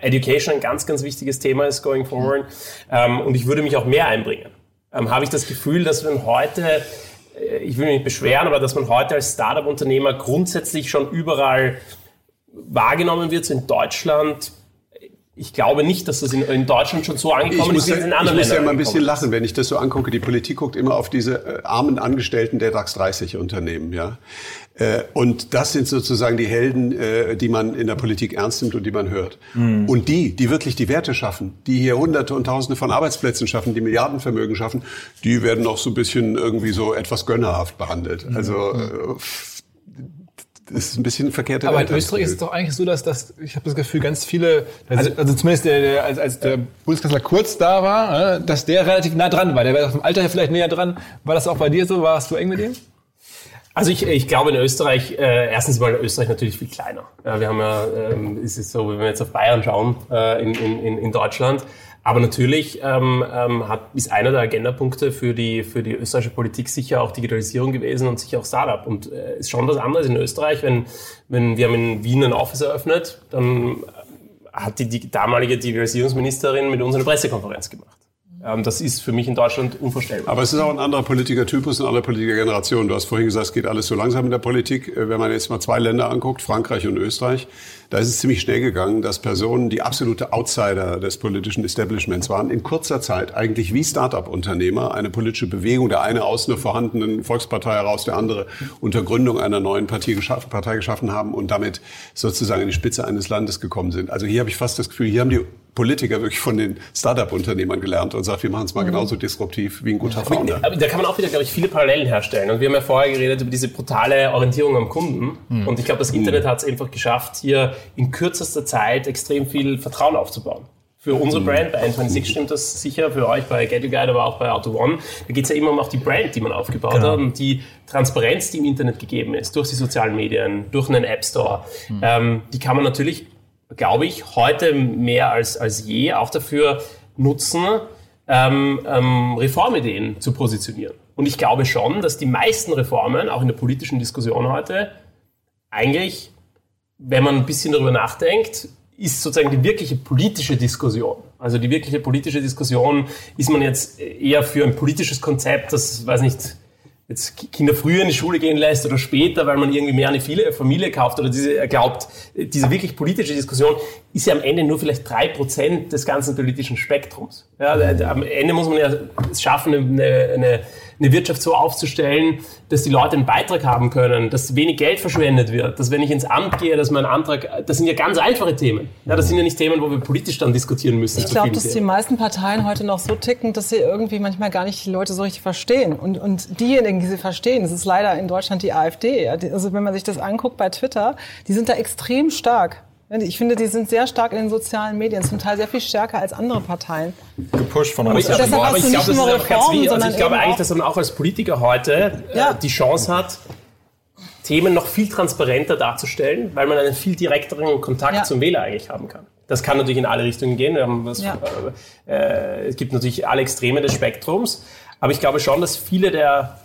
äh, Education ein ganz, ganz wichtiges Thema ist going forward. Ähm, und ich würde mich auch mehr einbringen. Ähm, habe ich das Gefühl, dass man heute ich will mich nicht beschweren, aber dass man heute als Startup-Unternehmer grundsätzlich schon überall wahrgenommen wird, so in Deutschland. Ich glaube nicht, dass das in, in Deutschland schon so angekommen ist, wie ja, es in ich anderen muss ja Ländern mal ein bisschen lachen, wenn ich das so angucke. Die Politik guckt immer auf diese äh, armen Angestellten der DAX 30 Unternehmen, ja. Äh, und das sind sozusagen die Helden, äh, die man in der Politik ernst nimmt und die man hört. Und die, die wirklich die Werte schaffen, die hier Hunderte und Tausende von Arbeitsplätzen schaffen, die Milliardenvermögen schaffen, die werden noch so ein bisschen irgendwie so etwas gönnerhaft behandelt. Also äh, Das ist ein bisschen verkehrte Aber in Welt, ich Österreich ist es das doch eigentlich so, dass, dass ich habe das Gefühl, ganz viele, also, also zumindest der, der, als, als der Bundeskanzler Kurz da war, äh, dass der relativ nah dran war. Der war vom Alter her vielleicht näher dran. War das auch bei dir so? Warst du eng mit ihm? Also ich, ich glaube in Österreich, äh, erstens mal Österreich natürlich viel kleiner. Ja, wir haben ja, ähm, ist es so, wenn wir jetzt auf Bayern schauen, äh, in, in, in Deutschland, aber natürlich ähm, ähm, hat, ist einer der Agendapunkte für die, für die österreichische Politik sicher auch Digitalisierung gewesen und sicher auch Startup. Und äh, ist schon was anderes in Österreich, wenn, wenn wir haben in Wien ein Office eröffnet, dann hat die, die damalige Digitalisierungsministerin mit uns eine Pressekonferenz gemacht. Ähm, das ist für mich in Deutschland unvorstellbar. Aber es ist auch ein anderer Politikertypus, eine andere Politikergeneration. Du hast vorhin gesagt, es geht alles so langsam in der Politik. Äh, Wenn man jetzt mal zwei Länder anguckt, Frankreich und Österreich, da ist es ziemlich schnell gegangen, dass Personen, die absolute Outsider des politischen Establishments waren, in kurzer Zeit eigentlich wie Start-up-Unternehmer eine politische Bewegung, der eine aus einer vorhandenen Volkspartei heraus, der andere unter Gründung einer neuen Partei geschaffen, Partei geschaffen haben und damit sozusagen in die Spitze eines Landes gekommen sind. Also hier habe ich fast das Gefühl, hier haben die Politiker wirklich von den Start-up-Unternehmern gelernt und sagt, wir machen es mal genauso disruptiv wie ein guter Founder. Aber da kann man auch wieder, glaube ich, viele Parallelen herstellen. Und wir haben ja vorher geredet über diese brutale Orientierung am Kunden. Und ich glaube, das Internet hat es einfach geschafft, hier in kürzester Zeit extrem viel Vertrauen aufzubauen. Für unsere Brand, bei N26 stimmt das sicher, für euch bei Get Your Guide, aber auch bei Auto One. Da geht es ja immer um auch die Brand, die man aufgebaut hat und die Transparenz, die im Internet gegeben ist, durch die sozialen Medien, durch einen App Store. Ähm, die kann man natürlich, glaube ich, heute mehr als, als je auch dafür nutzen, ähm, ähm, Reformideen zu positionieren. Und ich glaube schon, dass die meisten Reformen, auch in der politischen Diskussion heute, eigentlich, wenn man ein bisschen darüber nachdenkt, ist sozusagen die wirkliche politische Diskussion. Also die wirkliche politische Diskussion, ist man jetzt eher für ein politisches Konzept, das, weiß nicht, jetzt Kinder früher in die Schule gehen lässt oder später, weil man irgendwie mehr eine viele- Familie kauft oder diese, glaubt, diese wirklich politische Diskussion ist ja am Ende nur vielleicht drei Prozent des ganzen politischen Spektrums. Ja, am Ende muss man ja es schaffen, eine, eine, eine Wirtschaft so aufzustellen, dass die Leute einen Beitrag haben können, dass wenig Geld verschwendet wird, dass wenn ich ins Amt gehe, dass mein Antrag, das sind ja ganz einfache Themen. Ja, das sind ja nicht Themen, wo wir politisch dann diskutieren müssen. Ich glaube, dass die meisten Parteien heute noch so ticken, dass sie irgendwie manchmal gar nicht die Leute so richtig verstehen. Und, und diejenigen, die sie verstehen, das ist leider in Deutschland die AfD. Also wenn man sich das anguckt bei Twitter, die sind da extrem stark. Ich finde, die sind sehr stark in den sozialen Medien, zum Teil sehr viel stärker als andere Parteien. Gepusht von Aber ich, uns. aber, deshalb aber hast ich du glaube, nicht das ist nur einfach ganz Reformen, wichtig. Also ich glaube eigentlich, dass man auch als Politiker heute Ja. äh, die Chance hat, Themen noch viel transparenter darzustellen, weil man einen viel direkteren Kontakt Ja. zum Wähler eigentlich haben kann. Das kann natürlich in alle Richtungen gehen. Wir haben was, Ja. äh, äh, es gibt natürlich alle Extreme des Spektrums, aber ich glaube schon, dass viele der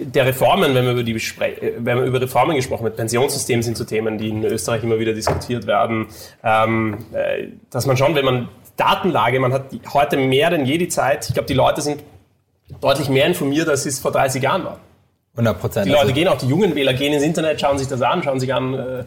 der Reformen, wenn man über die äh, wenn man über Reformen gesprochen wird, Pensionssystem sind so Themen, die in Österreich immer wieder diskutiert werden, ähm, äh, dass man schon, wenn man Datenlage, man hat heute mehr denn je die Zeit, ich glaube, die Leute sind deutlich mehr informiert, als es vor 30 Jahren war. 100 Prozent. Die Leute gehen auch, die jungen Wähler gehen ins Internet, schauen sich das an, schauen sich an, äh,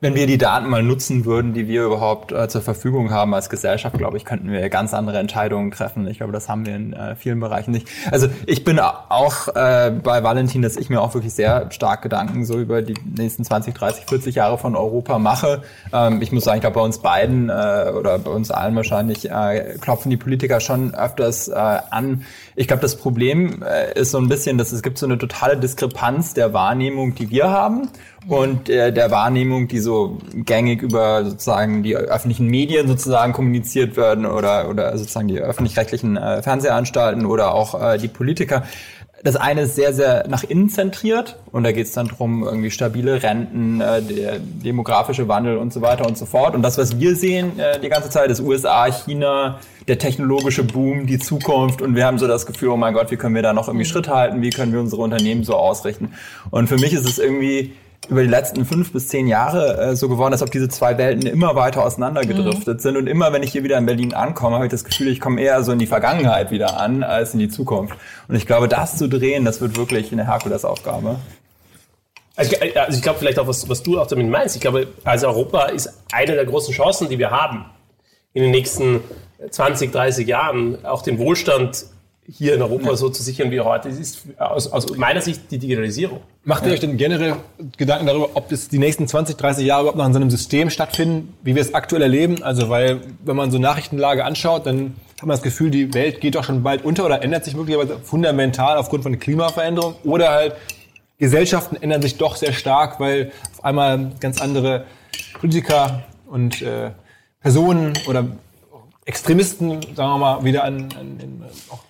Wenn wir die Daten mal nutzen würden, die wir überhaupt äh, zur Verfügung haben als Gesellschaft, glaube ich, könnten wir ganz andere Entscheidungen treffen. Ich glaube, das haben wir in äh, vielen Bereichen nicht. Also ich bin auch äh, bei Valentin, dass ich mir auch wirklich sehr stark Gedanken so über die nächsten 20, 30, 40 Jahre von Europa mache. Ähm, ich muss sagen, ich glaube, bei uns beiden äh, oder bei uns allen wahrscheinlich äh, klopfen die Politiker schon öfters äh, an. Ich glaube, das Problem ist so ein bisschen, dass es gibt so eine totale Diskrepanz der Wahrnehmung, die wir haben und äh, der Wahrnehmung, die so gängig über sozusagen die öffentlichen Medien sozusagen kommuniziert werden oder oder sozusagen die öffentlich-rechtlichen äh, Fernsehanstalten oder auch äh, die Politiker. Das eine ist sehr, sehr nach innen zentriert und da geht es dann drum irgendwie stabile Renten, äh, der demografische Wandel und so weiter und so fort. Und das, was wir sehen äh, die ganze Zeit, ist USA, China, der technologische Boom, die Zukunft und wir haben so das Gefühl, oh mein Gott, wie können wir da noch irgendwie Schritt halten, wie können wir unsere Unternehmen so ausrichten. Und für mich ist es irgendwie über die letzten fünf bis zehn Jahre äh, so geworden, als ob diese zwei Welten immer weiter auseinandergedriftet sind. Und immer, wenn ich hier wieder in Berlin ankomme, habe ich das Gefühl, ich komme eher so in die Vergangenheit wieder an, als in die Zukunft. Und ich glaube, das zu drehen, das wird wirklich eine Herkulesaufgabe. Also ich, also ich glaube vielleicht auch, was, was du auch damit meinst. Ich glaube, also Europa ist eine der großen Chancen, die wir haben, in den nächsten 20, 30 Jahren auch den Wohlstand hier in Europa so zu sichern, wie heute ist, ist aus, aus meiner Sicht die Digitalisierung. Macht ihr euch denn generell Gedanken darüber, ob es die nächsten 20, 30 Jahre überhaupt noch in so einem System stattfinden, wie wir es aktuell erleben? Also, weil, wenn man so Nachrichtenlage anschaut, dann hat man das Gefühl, die Welt geht doch schon bald unter oder ändert sich möglicherweise fundamental aufgrund von Klimaveränderung oder halt Gesellschaften ändern sich doch sehr stark, weil auf einmal ganz andere Politiker und äh, Personen oder Extremisten, sagen wir mal, wieder an, an, an auch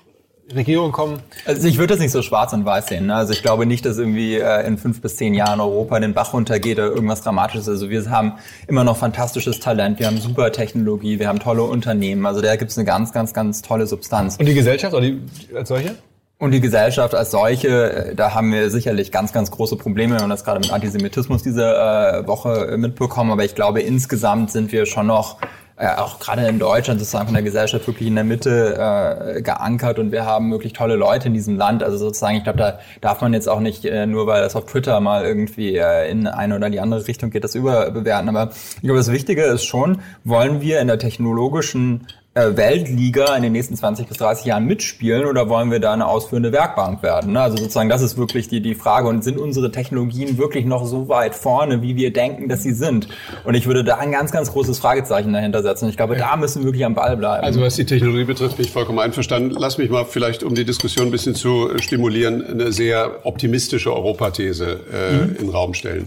Regierung kommen. Also ich würde das nicht so schwarz und weiß sehen. Ne? Also ich glaube nicht, dass irgendwie äh, in fünf bis zehn Jahren Europa den Bach runtergeht oder irgendwas Dramatisches. Also wir haben immer noch fantastisches Talent, wir haben super Technologie, wir haben tolle Unternehmen. Also da gibt es eine ganz, ganz, ganz tolle Substanz. Und die Gesellschaft oder die, als solche? Und die Gesellschaft als solche, äh, da haben wir sicherlich ganz, ganz große Probleme. Wir haben das gerade mit Antisemitismus diese äh, Woche mitbekommen. Aber ich glaube, insgesamt sind wir schon noch äh, auch gerade in Deutschland sozusagen von der Gesellschaft wirklich in der Mitte äh, geankert und wir haben wirklich tolle Leute in diesem Land. Also sozusagen, ich glaube, da darf man jetzt auch nicht äh, nur, weil das auf Twitter mal irgendwie äh, in eine oder die andere Richtung geht, das überbewerten. Aber ich glaube, das Wichtige ist schon, wollen wir in der technologischen Weltliga in den nächsten 20 bis 30 Jahren mitspielen oder wollen wir da eine ausführende Werkbank werden? Also sozusagen, das ist wirklich die, die Frage. Und sind unsere Technologien wirklich noch so weit vorne, wie wir denken, dass sie sind? Und ich würde da ein ganz, ganz großes Fragezeichen dahinter setzen. Ich glaube, da müssen wir wirklich am Ball bleiben. Also was die Technologie betrifft, bin ich vollkommen einverstanden. Lass mich mal vielleicht, um die Diskussion ein bisschen zu stimulieren, eine sehr optimistische Europathese äh, mhm. in den Raum stellen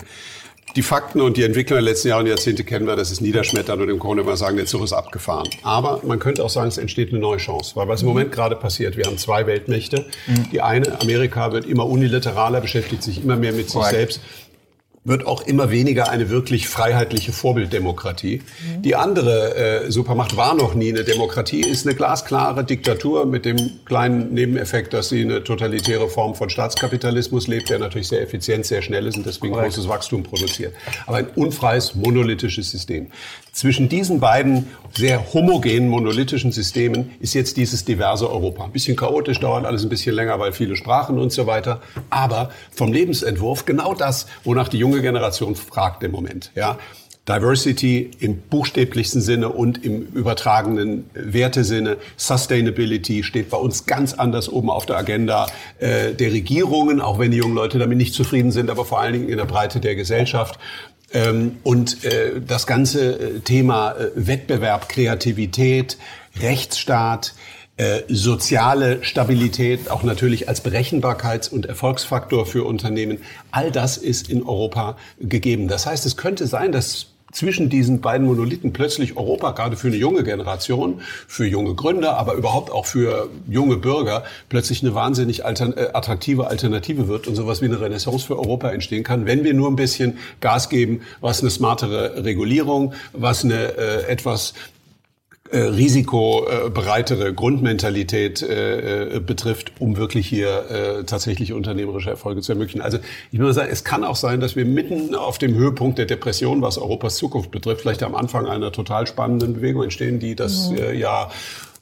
die Fakten und die Entwicklung der letzten Jahre und Jahrzehnte kennen wir, das ist niederschmetternd und im Grunde mal sagen, der Zug ist abgefahren. Aber man könnte auch sagen, es entsteht eine neue Chance, weil was im Moment gerade passiert, wir haben zwei Weltmächte. Die eine, Amerika, wird immer unilateraler, beschäftigt sich immer mehr mit sich selbst wird auch immer weniger eine wirklich freiheitliche Vorbilddemokratie. Mhm. Die andere äh, Supermacht war noch nie eine Demokratie, ist eine glasklare Diktatur mit dem kleinen Nebeneffekt, dass sie eine totalitäre Form von Staatskapitalismus lebt, der natürlich sehr effizient, sehr schnell ist und deswegen Correct. großes Wachstum produziert. Aber ein unfreies, monolithisches System. Zwischen diesen beiden sehr homogenen, monolithischen Systemen ist jetzt dieses diverse Europa. Ein bisschen chaotisch, dauert alles ein bisschen länger, weil viele Sprachen und so weiter. Aber vom Lebensentwurf genau das, wonach die junge Generation fragt im Moment. Ja, Diversity im buchstäblichsten Sinne und im übertragenen Wertesinne. Sustainability steht bei uns ganz anders oben auf der Agenda äh, der Regierungen, auch wenn die jungen Leute damit nicht zufrieden sind, aber vor allen Dingen in der Breite der Gesellschaft. Ähm, und äh, das ganze äh, Thema äh, Wettbewerb, Kreativität, Rechtsstaat, soziale Stabilität, auch natürlich als Berechenbarkeits- und Erfolgsfaktor für Unternehmen, all das ist in Europa gegeben. Das heißt, es könnte sein, dass zwischen diesen beiden Monolithen plötzlich Europa gerade für eine junge Generation, für junge Gründer, aber überhaupt auch für junge Bürger plötzlich eine wahnsinnig altern äh, attraktive Alternative wird und sowas wie eine Renaissance für Europa entstehen kann, wenn wir nur ein bisschen Gas geben, was eine smartere Regulierung, was eine äh, etwas äh, risikobereitere Grundmentalität äh, äh, betrifft, um wirklich hier äh, tatsächlich unternehmerische Erfolge zu ermöglichen. Also ich muss sagen, es kann auch sein, dass wir mitten auf dem Höhepunkt der Depression, was Europas Zukunft betrifft, vielleicht am Anfang einer total spannenden Bewegung entstehen, die das mhm. äh, Jahr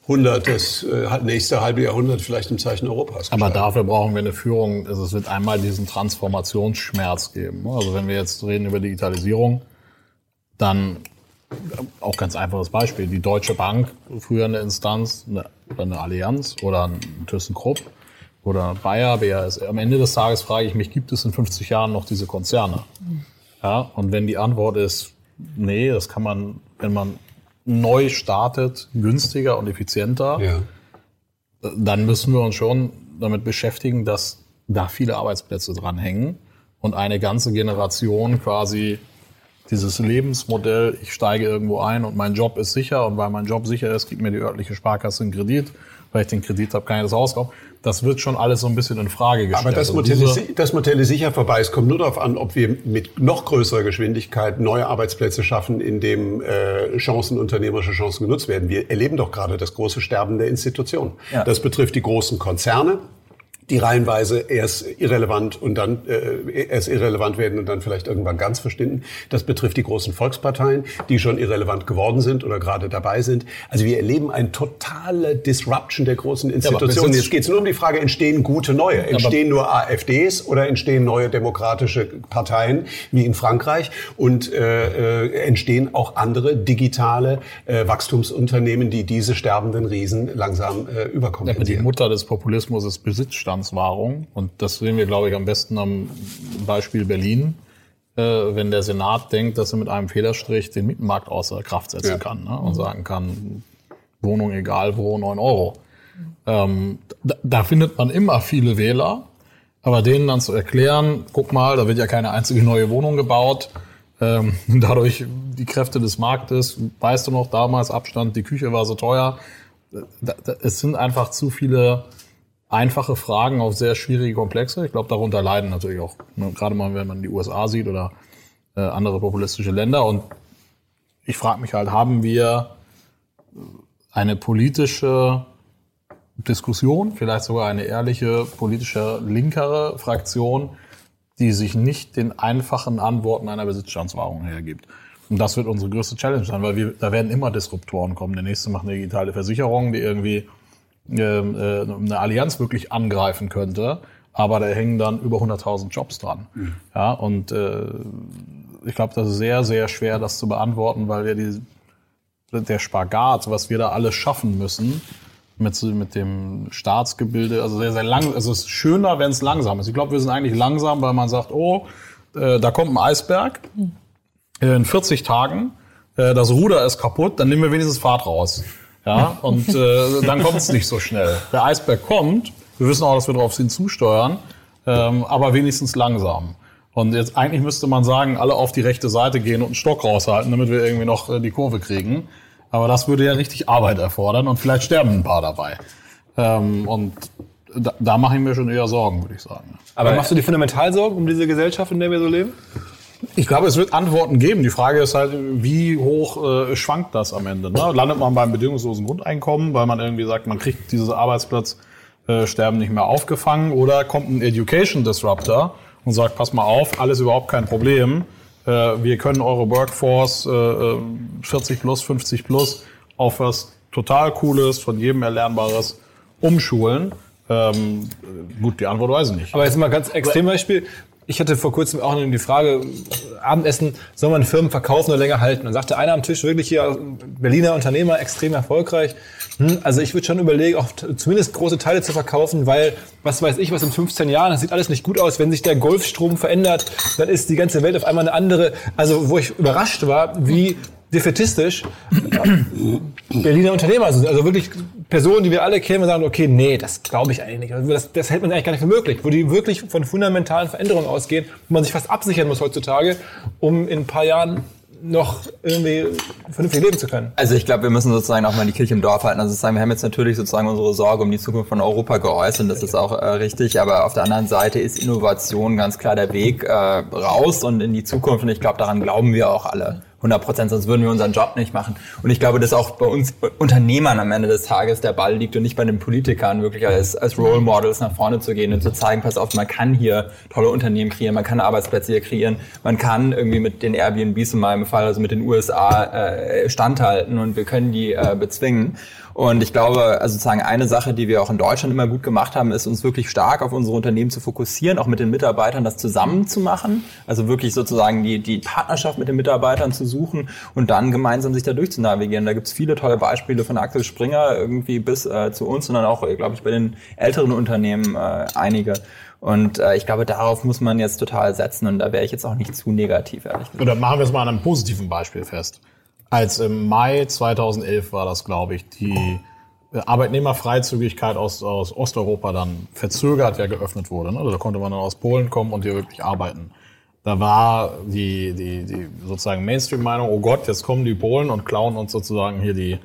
100, das äh, nächste halbe Jahrhundert vielleicht im Zeichen Europas. Gestalten. Aber dafür brauchen wir eine Führung. Also es wird einmal diesen Transformationsschmerz geben. Also wenn wir jetzt reden über Digitalisierung, dann auch ganz einfaches Beispiel. Die Deutsche Bank, früher eine Instanz eine, eine Allianz oder ein ThyssenKrupp oder Bayer, BASF. Am Ende des Tages frage ich mich, gibt es in 50 Jahren noch diese Konzerne? Ja, und wenn die Antwort ist, nee, das kann man, wenn man neu startet, günstiger und effizienter, ja. dann müssen wir uns schon damit beschäftigen, dass da viele Arbeitsplätze dranhängen und eine ganze Generation quasi dieses Lebensmodell, ich steige irgendwo ein und mein Job ist sicher und weil mein Job sicher ist, gibt mir die örtliche Sparkasse einen Kredit. Weil ich den Kredit habe, kann ich das Haus kaufen. Das wird schon alles so ein bisschen in Frage gestellt. Aber das also Modell, ist, das Modell ist sicher vorbei. Es kommt nur darauf an, ob wir mit noch größerer Geschwindigkeit neue Arbeitsplätze schaffen, in dem äh, Chancen, unternehmerische Chancen genutzt werden. Wir erleben doch gerade das große Sterben der Institutionen. Ja. Das betrifft die großen Konzerne die reihenweise erst irrelevant und dann äh, erst irrelevant werden und dann vielleicht irgendwann ganz verschwinden. Das betrifft die großen Volksparteien, die schon irrelevant geworden sind oder gerade dabei sind. Also wir erleben eine totale Disruption der großen Institutionen. Ja, Jetzt geht es nur um die Frage, entstehen gute neue? Entstehen nur AfDs oder entstehen neue demokratische Parteien wie in Frankreich? Und äh, äh, entstehen auch andere digitale äh, Wachstumsunternehmen, die diese sterbenden Riesen langsam äh, überkompensieren? Ja, die Mutter des Populismus ist Besitzstand. Bestandswahrung. Und das sehen wir, glaube ich, am besten am Beispiel Berlin. Äh, wenn der Senat denkt, dass er mit einem Federstrich den Mietenmarkt außer Kraft setzen ja. kann ne? und sagen kann, Wohnung egal wo, 9 Euro. Ähm, da, da, findet man immer viele Wähler, Aber denen dann zu erklären, guck mal, da wird ja keine einzige neue Wohnung gebaut. Ähm, dadurch die Kräfte des Marktes, weißt du noch, damals Abstand, die Küche war so teuer. Da, da, es sind einfach zu viele einfache Fragen auf sehr schwierige Komplexe. Ich glaube, darunter leiden natürlich auch, ne, gerade mal, wenn man die USA sieht oder äh, andere populistische Länder. Und ich frage mich halt, haben wir eine politische Diskussion, vielleicht sogar eine ehrliche politische linkere Fraktion, die sich nicht den einfachen Antworten einer Besitzstandswahrung hergibt. Und das wird unsere größte Challenge sein, weil wir, da werden immer Disruptoren kommen. Der nächste macht eine digitale Versicherung, die irgendwie eine Allianz wirklich angreifen könnte. Aber da hängen dann über 100.000 Jobs dran. Mhm. Ja, und äh, ich glaube, das ist sehr, sehr schwer, das zu beantworten, weil wir die, der Spagat, was wir da alles schaffen müssen, mit, mit dem Staatsgebilde, also sehr, sehr lang. Also es ist schöner, wenn es langsam ist. Ich glaube, wir sind eigentlich langsam, weil man sagt, oh, äh, da kommt ein Eisberg in 40 Tagen, äh, das Ruder ist kaputt, dann nehmen wir wenigstens Fahrt raus. Ja, und äh, dann kommt es nicht so schnell. Der Eisberg kommt, wir wissen auch, dass wir darauf zusteuern, ähm, aber wenigstens langsam. Und jetzt eigentlich müsste man sagen, alle auf die rechte Seite gehen und einen Stock raushalten, damit wir irgendwie noch äh, die Kurve kriegen. Aber das würde ja richtig Arbeit erfordern und vielleicht sterben ein paar dabei. Ähm, und da, da mache ich mir schon eher Sorgen, würde ich sagen. Aber machst du dir fundamental Sorgen um diese Gesellschaft, in der wir so leben? Ich glaube, es wird Antworten geben. Die Frage ist halt, wie hoch äh, schwankt das am Ende? Ne? Landet man beim bedingungslosen Grundeinkommen, weil man irgendwie sagt, man kriegt dieses Arbeitsplatzsterben äh, nicht mehr aufgefangen, oder kommt ein Education Disruptor und sagt, pass mal auf, alles überhaupt kein Problem. Äh, wir können eure Workforce äh, 40 plus, 50 plus auf was total Cooles, von jedem Erlernbares umschulen. Ähm, gut, die Antwort weiß ich nicht. Aber jetzt mal ganz Extrembeispiel. Ich hatte vor kurzem auch die Frage, Abendessen, soll man Firmen verkaufen oder länger halten? Und sagte einer am Tisch, wirklich hier, Berliner Unternehmer, extrem erfolgreich. Hm, also ich würde schon überlegen, auch zumindest große Teile zu verkaufen, weil, was weiß ich, was in 15 Jahren, das sieht alles nicht gut aus. Wenn sich der Golfstrom verändert, dann ist die ganze Welt auf einmal eine andere. Also wo ich überrascht war, wie defetistisch Berliner Unternehmer sind. Also wirklich Personen, die wir alle kennen und sagen, okay, nee, das glaube ich eigentlich nicht. Also das, das hält man eigentlich gar nicht für möglich. Wo die wirklich von fundamentalen Veränderungen ausgehen, wo man sich fast absichern muss heutzutage, um in ein paar Jahren noch irgendwie vernünftig leben zu können. Also ich glaube, wir müssen sozusagen auch mal die Kirche im Dorf halten. Also sozusagen, wir haben jetzt natürlich sozusagen unsere Sorge um die Zukunft von Europa geäußert, das ist auch äh, richtig, aber auf der anderen Seite ist Innovation ganz klar der Weg äh, raus und in die Zukunft und ich glaube, daran glauben wir auch alle. 100 Prozent, sonst würden wir unseren Job nicht machen. Und ich glaube, dass auch bei uns Unternehmern am Ende des Tages der Ball liegt und nicht bei den Politikern, wirklich als, als Role Models nach vorne zu gehen und zu zeigen, pass auf, man kann hier tolle Unternehmen kreieren, man kann Arbeitsplätze hier kreieren, man kann irgendwie mit den Airbnbs in meinem Fall, also mit den USA, äh, standhalten und wir können die äh, bezwingen. Und ich glaube, also sozusagen eine Sache, die wir auch in Deutschland immer gut gemacht haben, ist uns wirklich stark auf unsere Unternehmen zu fokussieren, auch mit den Mitarbeitern das zusammen zu machen. Also wirklich sozusagen die, die Partnerschaft mit den Mitarbeitern zu suchen und dann gemeinsam sich da durchzunavigieren. Da gibt's viele tolle Beispiele von Axel Springer irgendwie bis äh, zu uns und dann auch, glaube ich, bei den älteren Unternehmen äh, einige. Und äh, ich glaube, darauf muss man jetzt total setzen und da wäre ich jetzt auch nicht zu negativ, ehrlich gesagt. Oder machen wir es mal an einem positiven Beispiel fest als im Mai 2011 war das, glaube ich, die Arbeitnehmerfreizügigkeit aus, aus Osteuropa dann verzögert ja geöffnet wurde. Ne? Also da konnte man dann aus Polen kommen und hier wirklich arbeiten. Da war die, die, die sozusagen Mainstream-Meinung, oh Gott, jetzt kommen die Polen und klauen uns sozusagen hier die äh,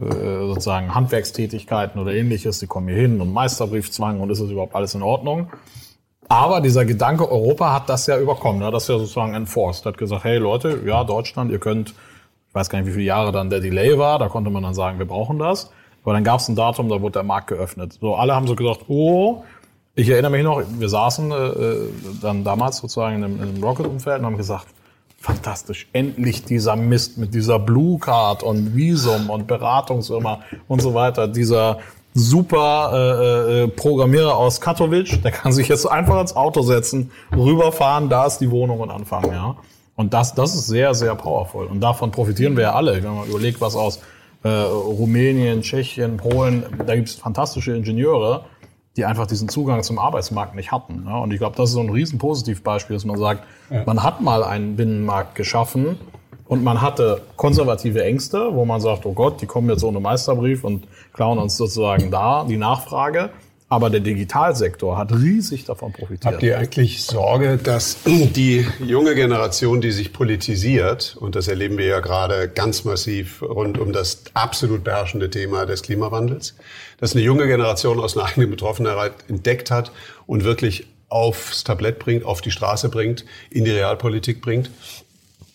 sozusagen Handwerkstätigkeiten oder ähnliches, die kommen hier hin und Meisterbriefzwang und ist das überhaupt alles in Ordnung? Aber dieser Gedanke Europa hat das ja überkommen, ne? das ja sozusagen enforced, hat gesagt, hey Leute, ja, Deutschland, ihr könnt weiß gar nicht, wie viele Jahre dann der Delay war, da konnte man dann sagen, wir brauchen das. Aber dann gab es ein Datum, da wurde der Markt geöffnet. So, alle haben so gesagt, oh, ich erinnere mich noch, wir saßen äh, äh dann damals sozusagen in einem, Rocket-Umfeld und haben gesagt, fantastisch, endlich dieser Mist mit dieser Blue Card und Visum und Beratungsfirma und so weiter, dieser super äh, äh, Programmierer aus Katowice, der kann sich jetzt einfach ins Auto setzen, rüberfahren, da ist die Wohnung und anfangen, ja. Und das, das ist sehr, sehr powerful. Und davon profitieren wir ja alle. Wenn man überlegt, was aus äh, Rumänien, Tschechien, Polen, da gibt es fantastische Ingenieure, die einfach diesen Zugang zum Arbeitsmarkt nicht hatten. Ja? Und ich glaube, das ist so ein riesen Positivbeispiel, dass man sagt, ja. man hat mal einen Binnenmarkt geschaffen und man hatte konservative Ängste, wo man sagt, oh Gott, die kommen jetzt ohne Meisterbrief und klauen uns sozusagen da die Nachfrage. Aber der Digitalsektor hat riesig davon profitiert. Habt ihr eigentlich Sorge, dass die junge Generation, die sich politisiert, und das erleben wir ja gerade ganz massiv rund um das absolut beherrschende Thema des Klimawandels, dass eine junge Generation aus einer eigenen Betroffenheit entdeckt hat und wirklich aufs Tablett bringt, auf die Straße bringt, in die Realpolitik bringt,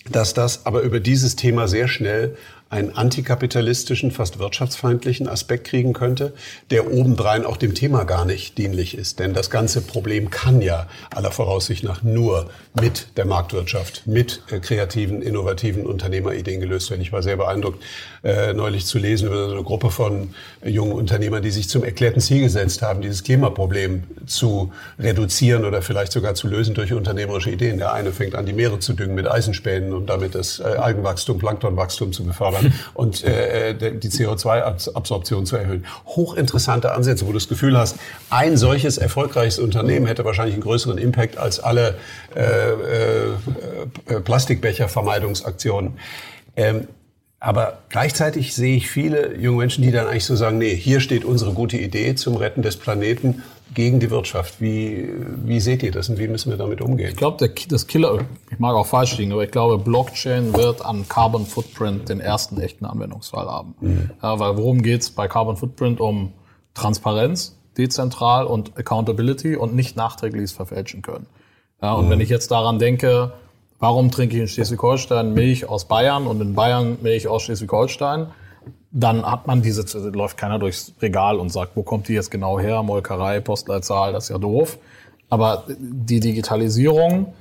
dass das aber über dieses Thema sehr schnell einen antikapitalistischen, fast wirtschaftsfeindlichen Aspekt kriegen könnte, der obendrein auch dem Thema gar nicht dienlich ist. Denn das ganze Problem kann ja aller Voraussicht nach nur mit der Marktwirtschaft, mit äh, kreativen, innovativen Unternehmerideen gelöst werden. Ich war sehr beeindruckt, äh, neulich zu lesen über eine Gruppe von jungen Unternehmern, die sich zum erklärten Ziel gesetzt haben, dieses Klimaproblem zu reduzieren oder vielleicht sogar zu lösen durch unternehmerische Ideen. Der eine fängt an, die Meere zu düngen mit Eisenspänen, um damit das äh, Algenwachstum, Planktonwachstum zu befördern und äh, die CO2-Absorption zu erhöhen. Hochinteressante Ansätze, wo du das Gefühl hast, ein solches erfolgreiches Unternehmen hätte wahrscheinlich einen größeren Impact als alle äh, äh, Plastikbecher-Vermeidungsaktionen. Ähm, aber gleichzeitig sehe ich viele junge Menschen, die dann eigentlich so sagen, nee, hier steht unsere gute Idee zum Retten des Planeten gegen die Wirtschaft. Wie, wie seht ihr das und wie müssen wir damit umgehen? Ich glaube, das Killer, ich mag auch falsch liegen, aber ich glaube, Blockchain wird an Carbon Footprint den ersten echten Anwendungsfall haben. Mhm. Ja, weil worum geht's bei Carbon Footprint? Um Transparenz, dezentral und Accountability und nicht nachträgliches verfälschen können. Ja, und mhm. wenn ich jetzt daran denke, warum trinke ich in Schleswig-Holstein Milch aus Bayern und in Bayern Milch aus Schleswig-Holstein? Dann hat man diese, läuft keiner durchs Regal und sagt, wo kommt die jetzt genau her? Molkerei, Postleitzahl, das ist ja doof. Aber die Digitalisierung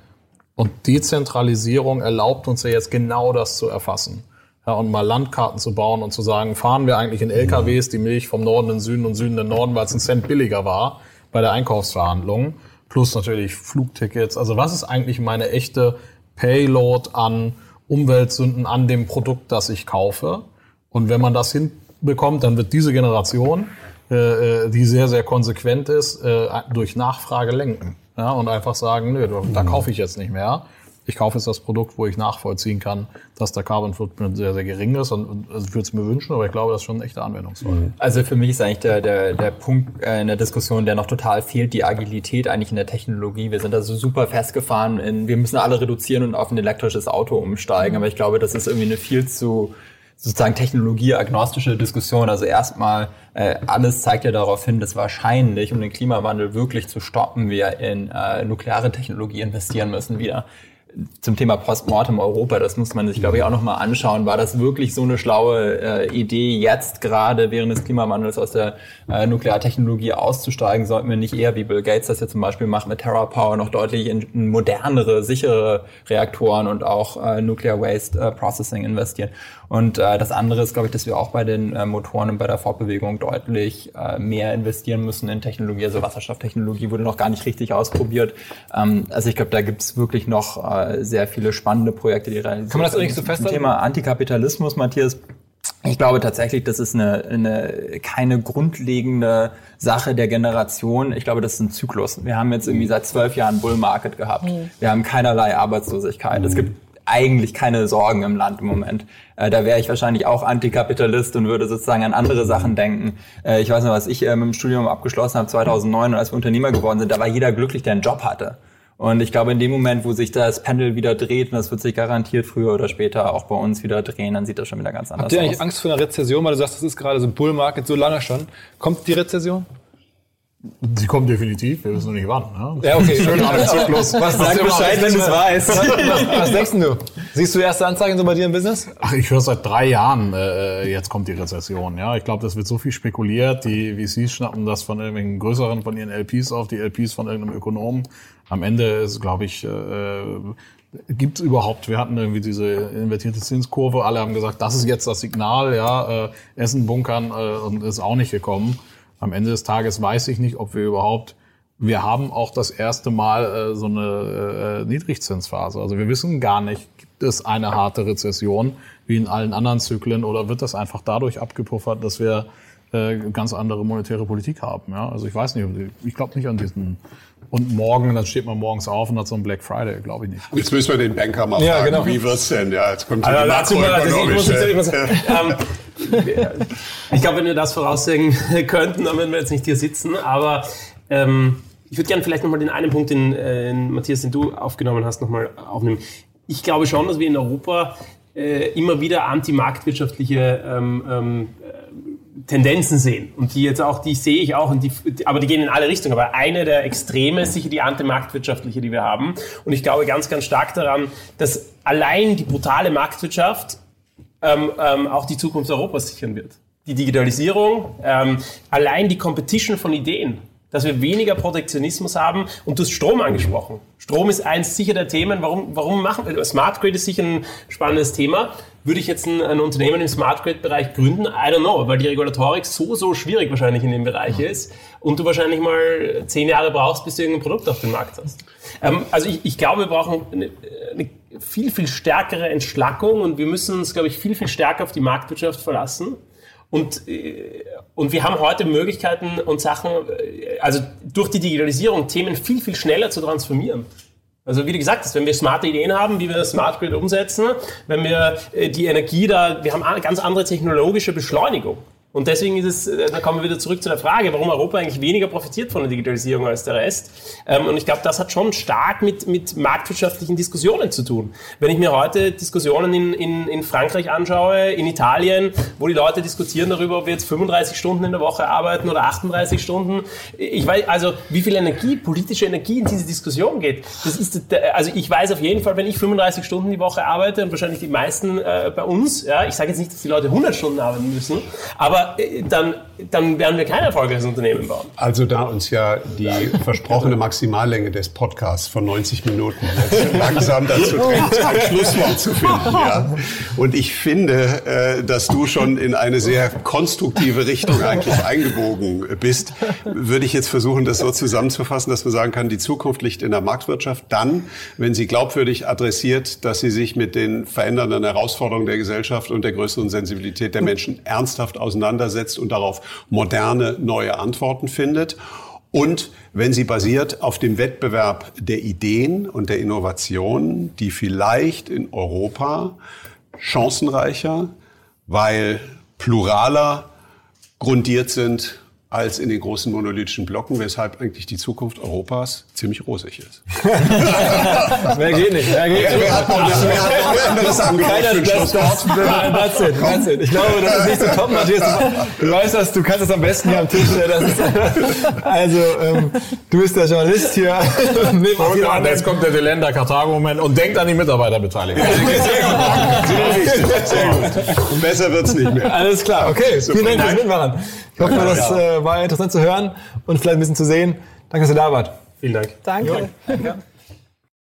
und Dezentralisierung erlaubt uns ja jetzt genau das zu erfassen. Ja, und mal Landkarten zu bauen und zu sagen, fahren wir eigentlich in LKWs die Milch vom Norden in den Süden und Süden in den Norden, weil es ein Cent billiger war bei der Einkaufsverhandlung. Plus natürlich Flugtickets. Also was ist eigentlich meine echte Payload an Umweltsünden an dem Produkt, das ich kaufe? Und wenn man das hinbekommt, dann wird diese Generation, äh, äh, die sehr, sehr konsequent ist, äh, durch Nachfrage lenken. Ja, und einfach sagen, nö, da kaufe ich jetzt nicht mehr. Ich kaufe jetzt das Produkt, wo ich nachvollziehen kann, dass der Carbon Footprint sehr, sehr gering ist. Und, also ich würde es mir wünschen, aber ich glaube, das ist schon ein echter Anwendungsfall. Mhm. Also für mich ist eigentlich der, der, der Punkt äh, in der Diskussion, der noch total fehlt, die Agilität eigentlich in der Technologie. Wir sind da so super festgefahren in, wir müssen alle reduzieren und auf ein elektrisches Auto umsteigen. Aber ich glaube, das ist irgendwie eine viel zu sozusagen technologieagnostische Diskussion. Also erstmal, äh, alles zeigt ja darauf hin, dass wahrscheinlich, um den Klimawandel wirklich zu stoppen, wir in äh, nukleare Technologie investieren müssen wieder zum Thema Postmortem Europa, das muss man sich, glaube ich, auch nochmal anschauen. War das wirklich so eine schlaue äh, Idee, jetzt gerade während des Klimawandels aus der äh, Nukleartechnologie auszusteigen? Sollten wir nicht eher, wie Bill Gates das ja zum Beispiel macht mit TerraPower, noch deutlich in, in modernere, sichere Reaktoren und auch äh, Nuclear Waste äh, Processing investieren? Und äh, das andere ist, glaube ich, dass wir auch bei den äh, Motoren und bei der Fortbewegung deutlich äh, mehr investieren müssen in Technologie. Also Wasserstofftechnologie wurde noch gar nicht richtig ausprobiert. Ähm, also ich glaube, da gibt es wirklich noch äh, sehr viele spannende Projekte, die realisiert Kann man das eigentlich so festhalten? Thema Antikapitalismus, Matthias. Ich glaube tatsächlich, das ist eine, eine keine grundlegende Sache der Generation. Ich glaube, das ist ein Zyklus. Wir haben jetzt irgendwie seit zwölf Jahren Bull Market gehabt. Mhm. Wir haben keinerlei Arbeitslosigkeit. Es gibt eigentlich keine Sorgen im Land im Moment. Äh, da wäre ich wahrscheinlich auch Antikapitalist und würde sozusagen an andere Sachen denken. Äh, ich weiß noch, was ich äh, mit dem Studium abgeschlossen habe 2009 und als wir Unternehmer geworden sind, da war jeder glücklich, der einen Job hatte. Und ich glaube, in dem Moment, wo sich das Pendel wieder dreht, und das wird sich garantiert früher oder später auch bei uns wieder drehen, dann sieht das schon wieder ganz anders aus. Habt ihr eigentlich aus. Angst vor einer Rezession, weil du sagst, das ist gerade so ein Bullmarket so lange schon. Kommt die Rezession? Sie kommen definitiv, wir wissen noch nicht wann. Ne? Ja, okay. Schön Zyklus. Was Sag Bescheid, wenn du es weißt. Was, was, denkst du? Siehst du erste Anzeichen so bei dir im Business? Ach, ich höre seit drei Jahren, äh, jetzt kommt die Rezession. Ja, Ich glaube, das wird so viel spekuliert. Die VCs schnappen das von irgendwelchen größeren, von ihren LPs auf, die LPs von irgendeinem Ökonomen. Am Ende ist, glaube ich, äh, gibt es überhaupt, wir hatten irgendwie diese invertierte Zinskurve, alle haben gesagt, das ist jetzt das Signal, ja, äh, Essen bunkern äh, und ist auch nicht gekommen am Ende des Tages weiß ich nicht, ob wir überhaupt wir haben auch das erste Mal äh, so eine äh, Niedrigzinsphase. Also wir wissen gar nicht, gibt es eine harte Rezession wie in allen anderen Zyklen oder wird das einfach dadurch abgepuffert, dass wir äh, ganz andere monetäre Politik haben. Ja? Also ich weiß nicht, ich glaube nicht an diesen und morgen, dann steht man morgens auf und hat so einen Black Friday, glaube ich nicht. Jetzt müssen wir den Banker mal ja, fragen, genau. wie wird's denn? Ja, jetzt kommt also, die Makroökonomische. ähm, ich glaube, wenn wir das voraussehen könnten, dann würden wir jetzt nicht hier sitzen. Aber ähm, ich würde gerne vielleicht nochmal den einen Punkt, den, äh, Matthias, den du aufgenommen hast, nochmal aufnehmen. Ich glaube schon, dass wir in Europa äh, immer wieder antimarktwirtschaftliche ähm, ähm, Tendenzen sehen. Und die jetzt auch, die sehe ich auch, und die, aber die gehen in alle Richtungen. Aber eine der Extreme ist sicher die antimarktwirtschaftliche, die wir haben. Und ich glaube ganz, ganz stark daran, dass allein die brutale Marktwirtschaft ähm, ähm, auch die Zukunft Europas sichern wird. Die Digitalisierung, ähm, allein die Competition von Ideen, dass wir weniger Protektionismus haben. Und du hast Strom angesprochen. Strom ist eins sicher der Themen. Warum, warum machen wir, Smart Grid ist sicher ein spannendes Thema. Würde ich jetzt ein, ein Unternehmen im Smart Grid Bereich gründen? I don't know, weil die Regulatorik so, so schwierig wahrscheinlich in dem Bereich ist und du wahrscheinlich mal zehn Jahre brauchst, bis du irgendein Produkt auf dem Markt hast. Ähm, also ich, ich glaube, wir brauchen eine, eine viel, viel stärkere Entschlackung und wir müssen uns, glaube ich, viel, viel stärker auf die Marktwirtschaft verlassen. Und, äh, und wir haben heute Möglichkeiten und Sachen, äh, also durch die Digitalisierung Themen viel, viel schneller zu transformieren. Also wie du gesagt hast, wenn wir smarte Ideen haben, wie wir das Smart Grid umsetzen, wenn wir äh, die Energie da, wir haben eine ganz andere technologische Beschleunigung. Und deswegen ist es, äh, da kommen wir wieder zurück zu der Frage, warum Europa eigentlich weniger profitiert von der Digitalisierung als der Rest. Ähm, und ich glaube, das hat schon stark mit, mit marktwirtschaftlichen Diskussionen zu tun. Wenn ich mir heute Diskussionen in, in, in Frankreich anschaue, in Italien, wo die Leute diskutieren darüber, ob wir jetzt 35 Stunden in der Woche arbeiten oder 38 Stunden. Ich weiß, also wie viel Energie, politische Energie in diese Diskussion geht. Das ist, also ich weiß auf jeden Fall, wenn ich 35 Stunden die Woche arbeite und wahrscheinlich die meisten äh, bei uns, ja, ich sage jetzt nicht, dass die Leute 100 Stunden arbeiten müssen, aber aber äh, dann, werden wir kein erfolgreiches Unternehmen bauen. Also da uns ja die versprochene Maximallänge des Podcasts von 90 Minuten langsam dazu drängt, ein Schlusswort zu finden. Ja. Und ich finde, äh, dass du schon in eine sehr konstruktive Richtung eigentlich eingebogen bist, würde ich jetzt versuchen, das so zusammenzufassen, dass man sagen kann, die Zukunft liegt in der Marktwirtschaft dann, wenn sie glaubwürdig adressiert, dass sie sich mit den verändernden Herausforderungen der Gesellschaft und der größeren Sensibilität der Menschen ernsthaft auseinandersetzt und darauf moderne, neue Antworten findet. Und wenn sie basiert auf dem Wettbewerb der Ideen und der Innovationen, die vielleicht in Europa chancenreicher, weil pluraler grundiert sind als in den großen monolithischen Blocken, weshalb eigentlich die Zukunft Europas ziemlich rosig ist. mehr geht nicht, mehr geht nicht. Wer hat noch, wer hat noch anderes Angebot das, das, that's it, that's it. Ich glaube, das ist nicht so top, Matthias. Du weißt das, du kannst das am besten hier am Tisch. Ist, also, ähm, du bist der Journalist hier. und an, jetzt kommt der Delender Karthago-Moment und denkt an die Mitarbeiterbeteiligung. Sehr gut. Sehr gut. Und besser wird's nicht mehr. Alles klar, okay. Vielen Dank fürs Mitmachen. Ich hoffe, das äh, war interessant zu hören und vielleicht ein bisschen zu sehen. Danke, dass ihr da wart. Vielen Dank. Danke. Jo. Danke.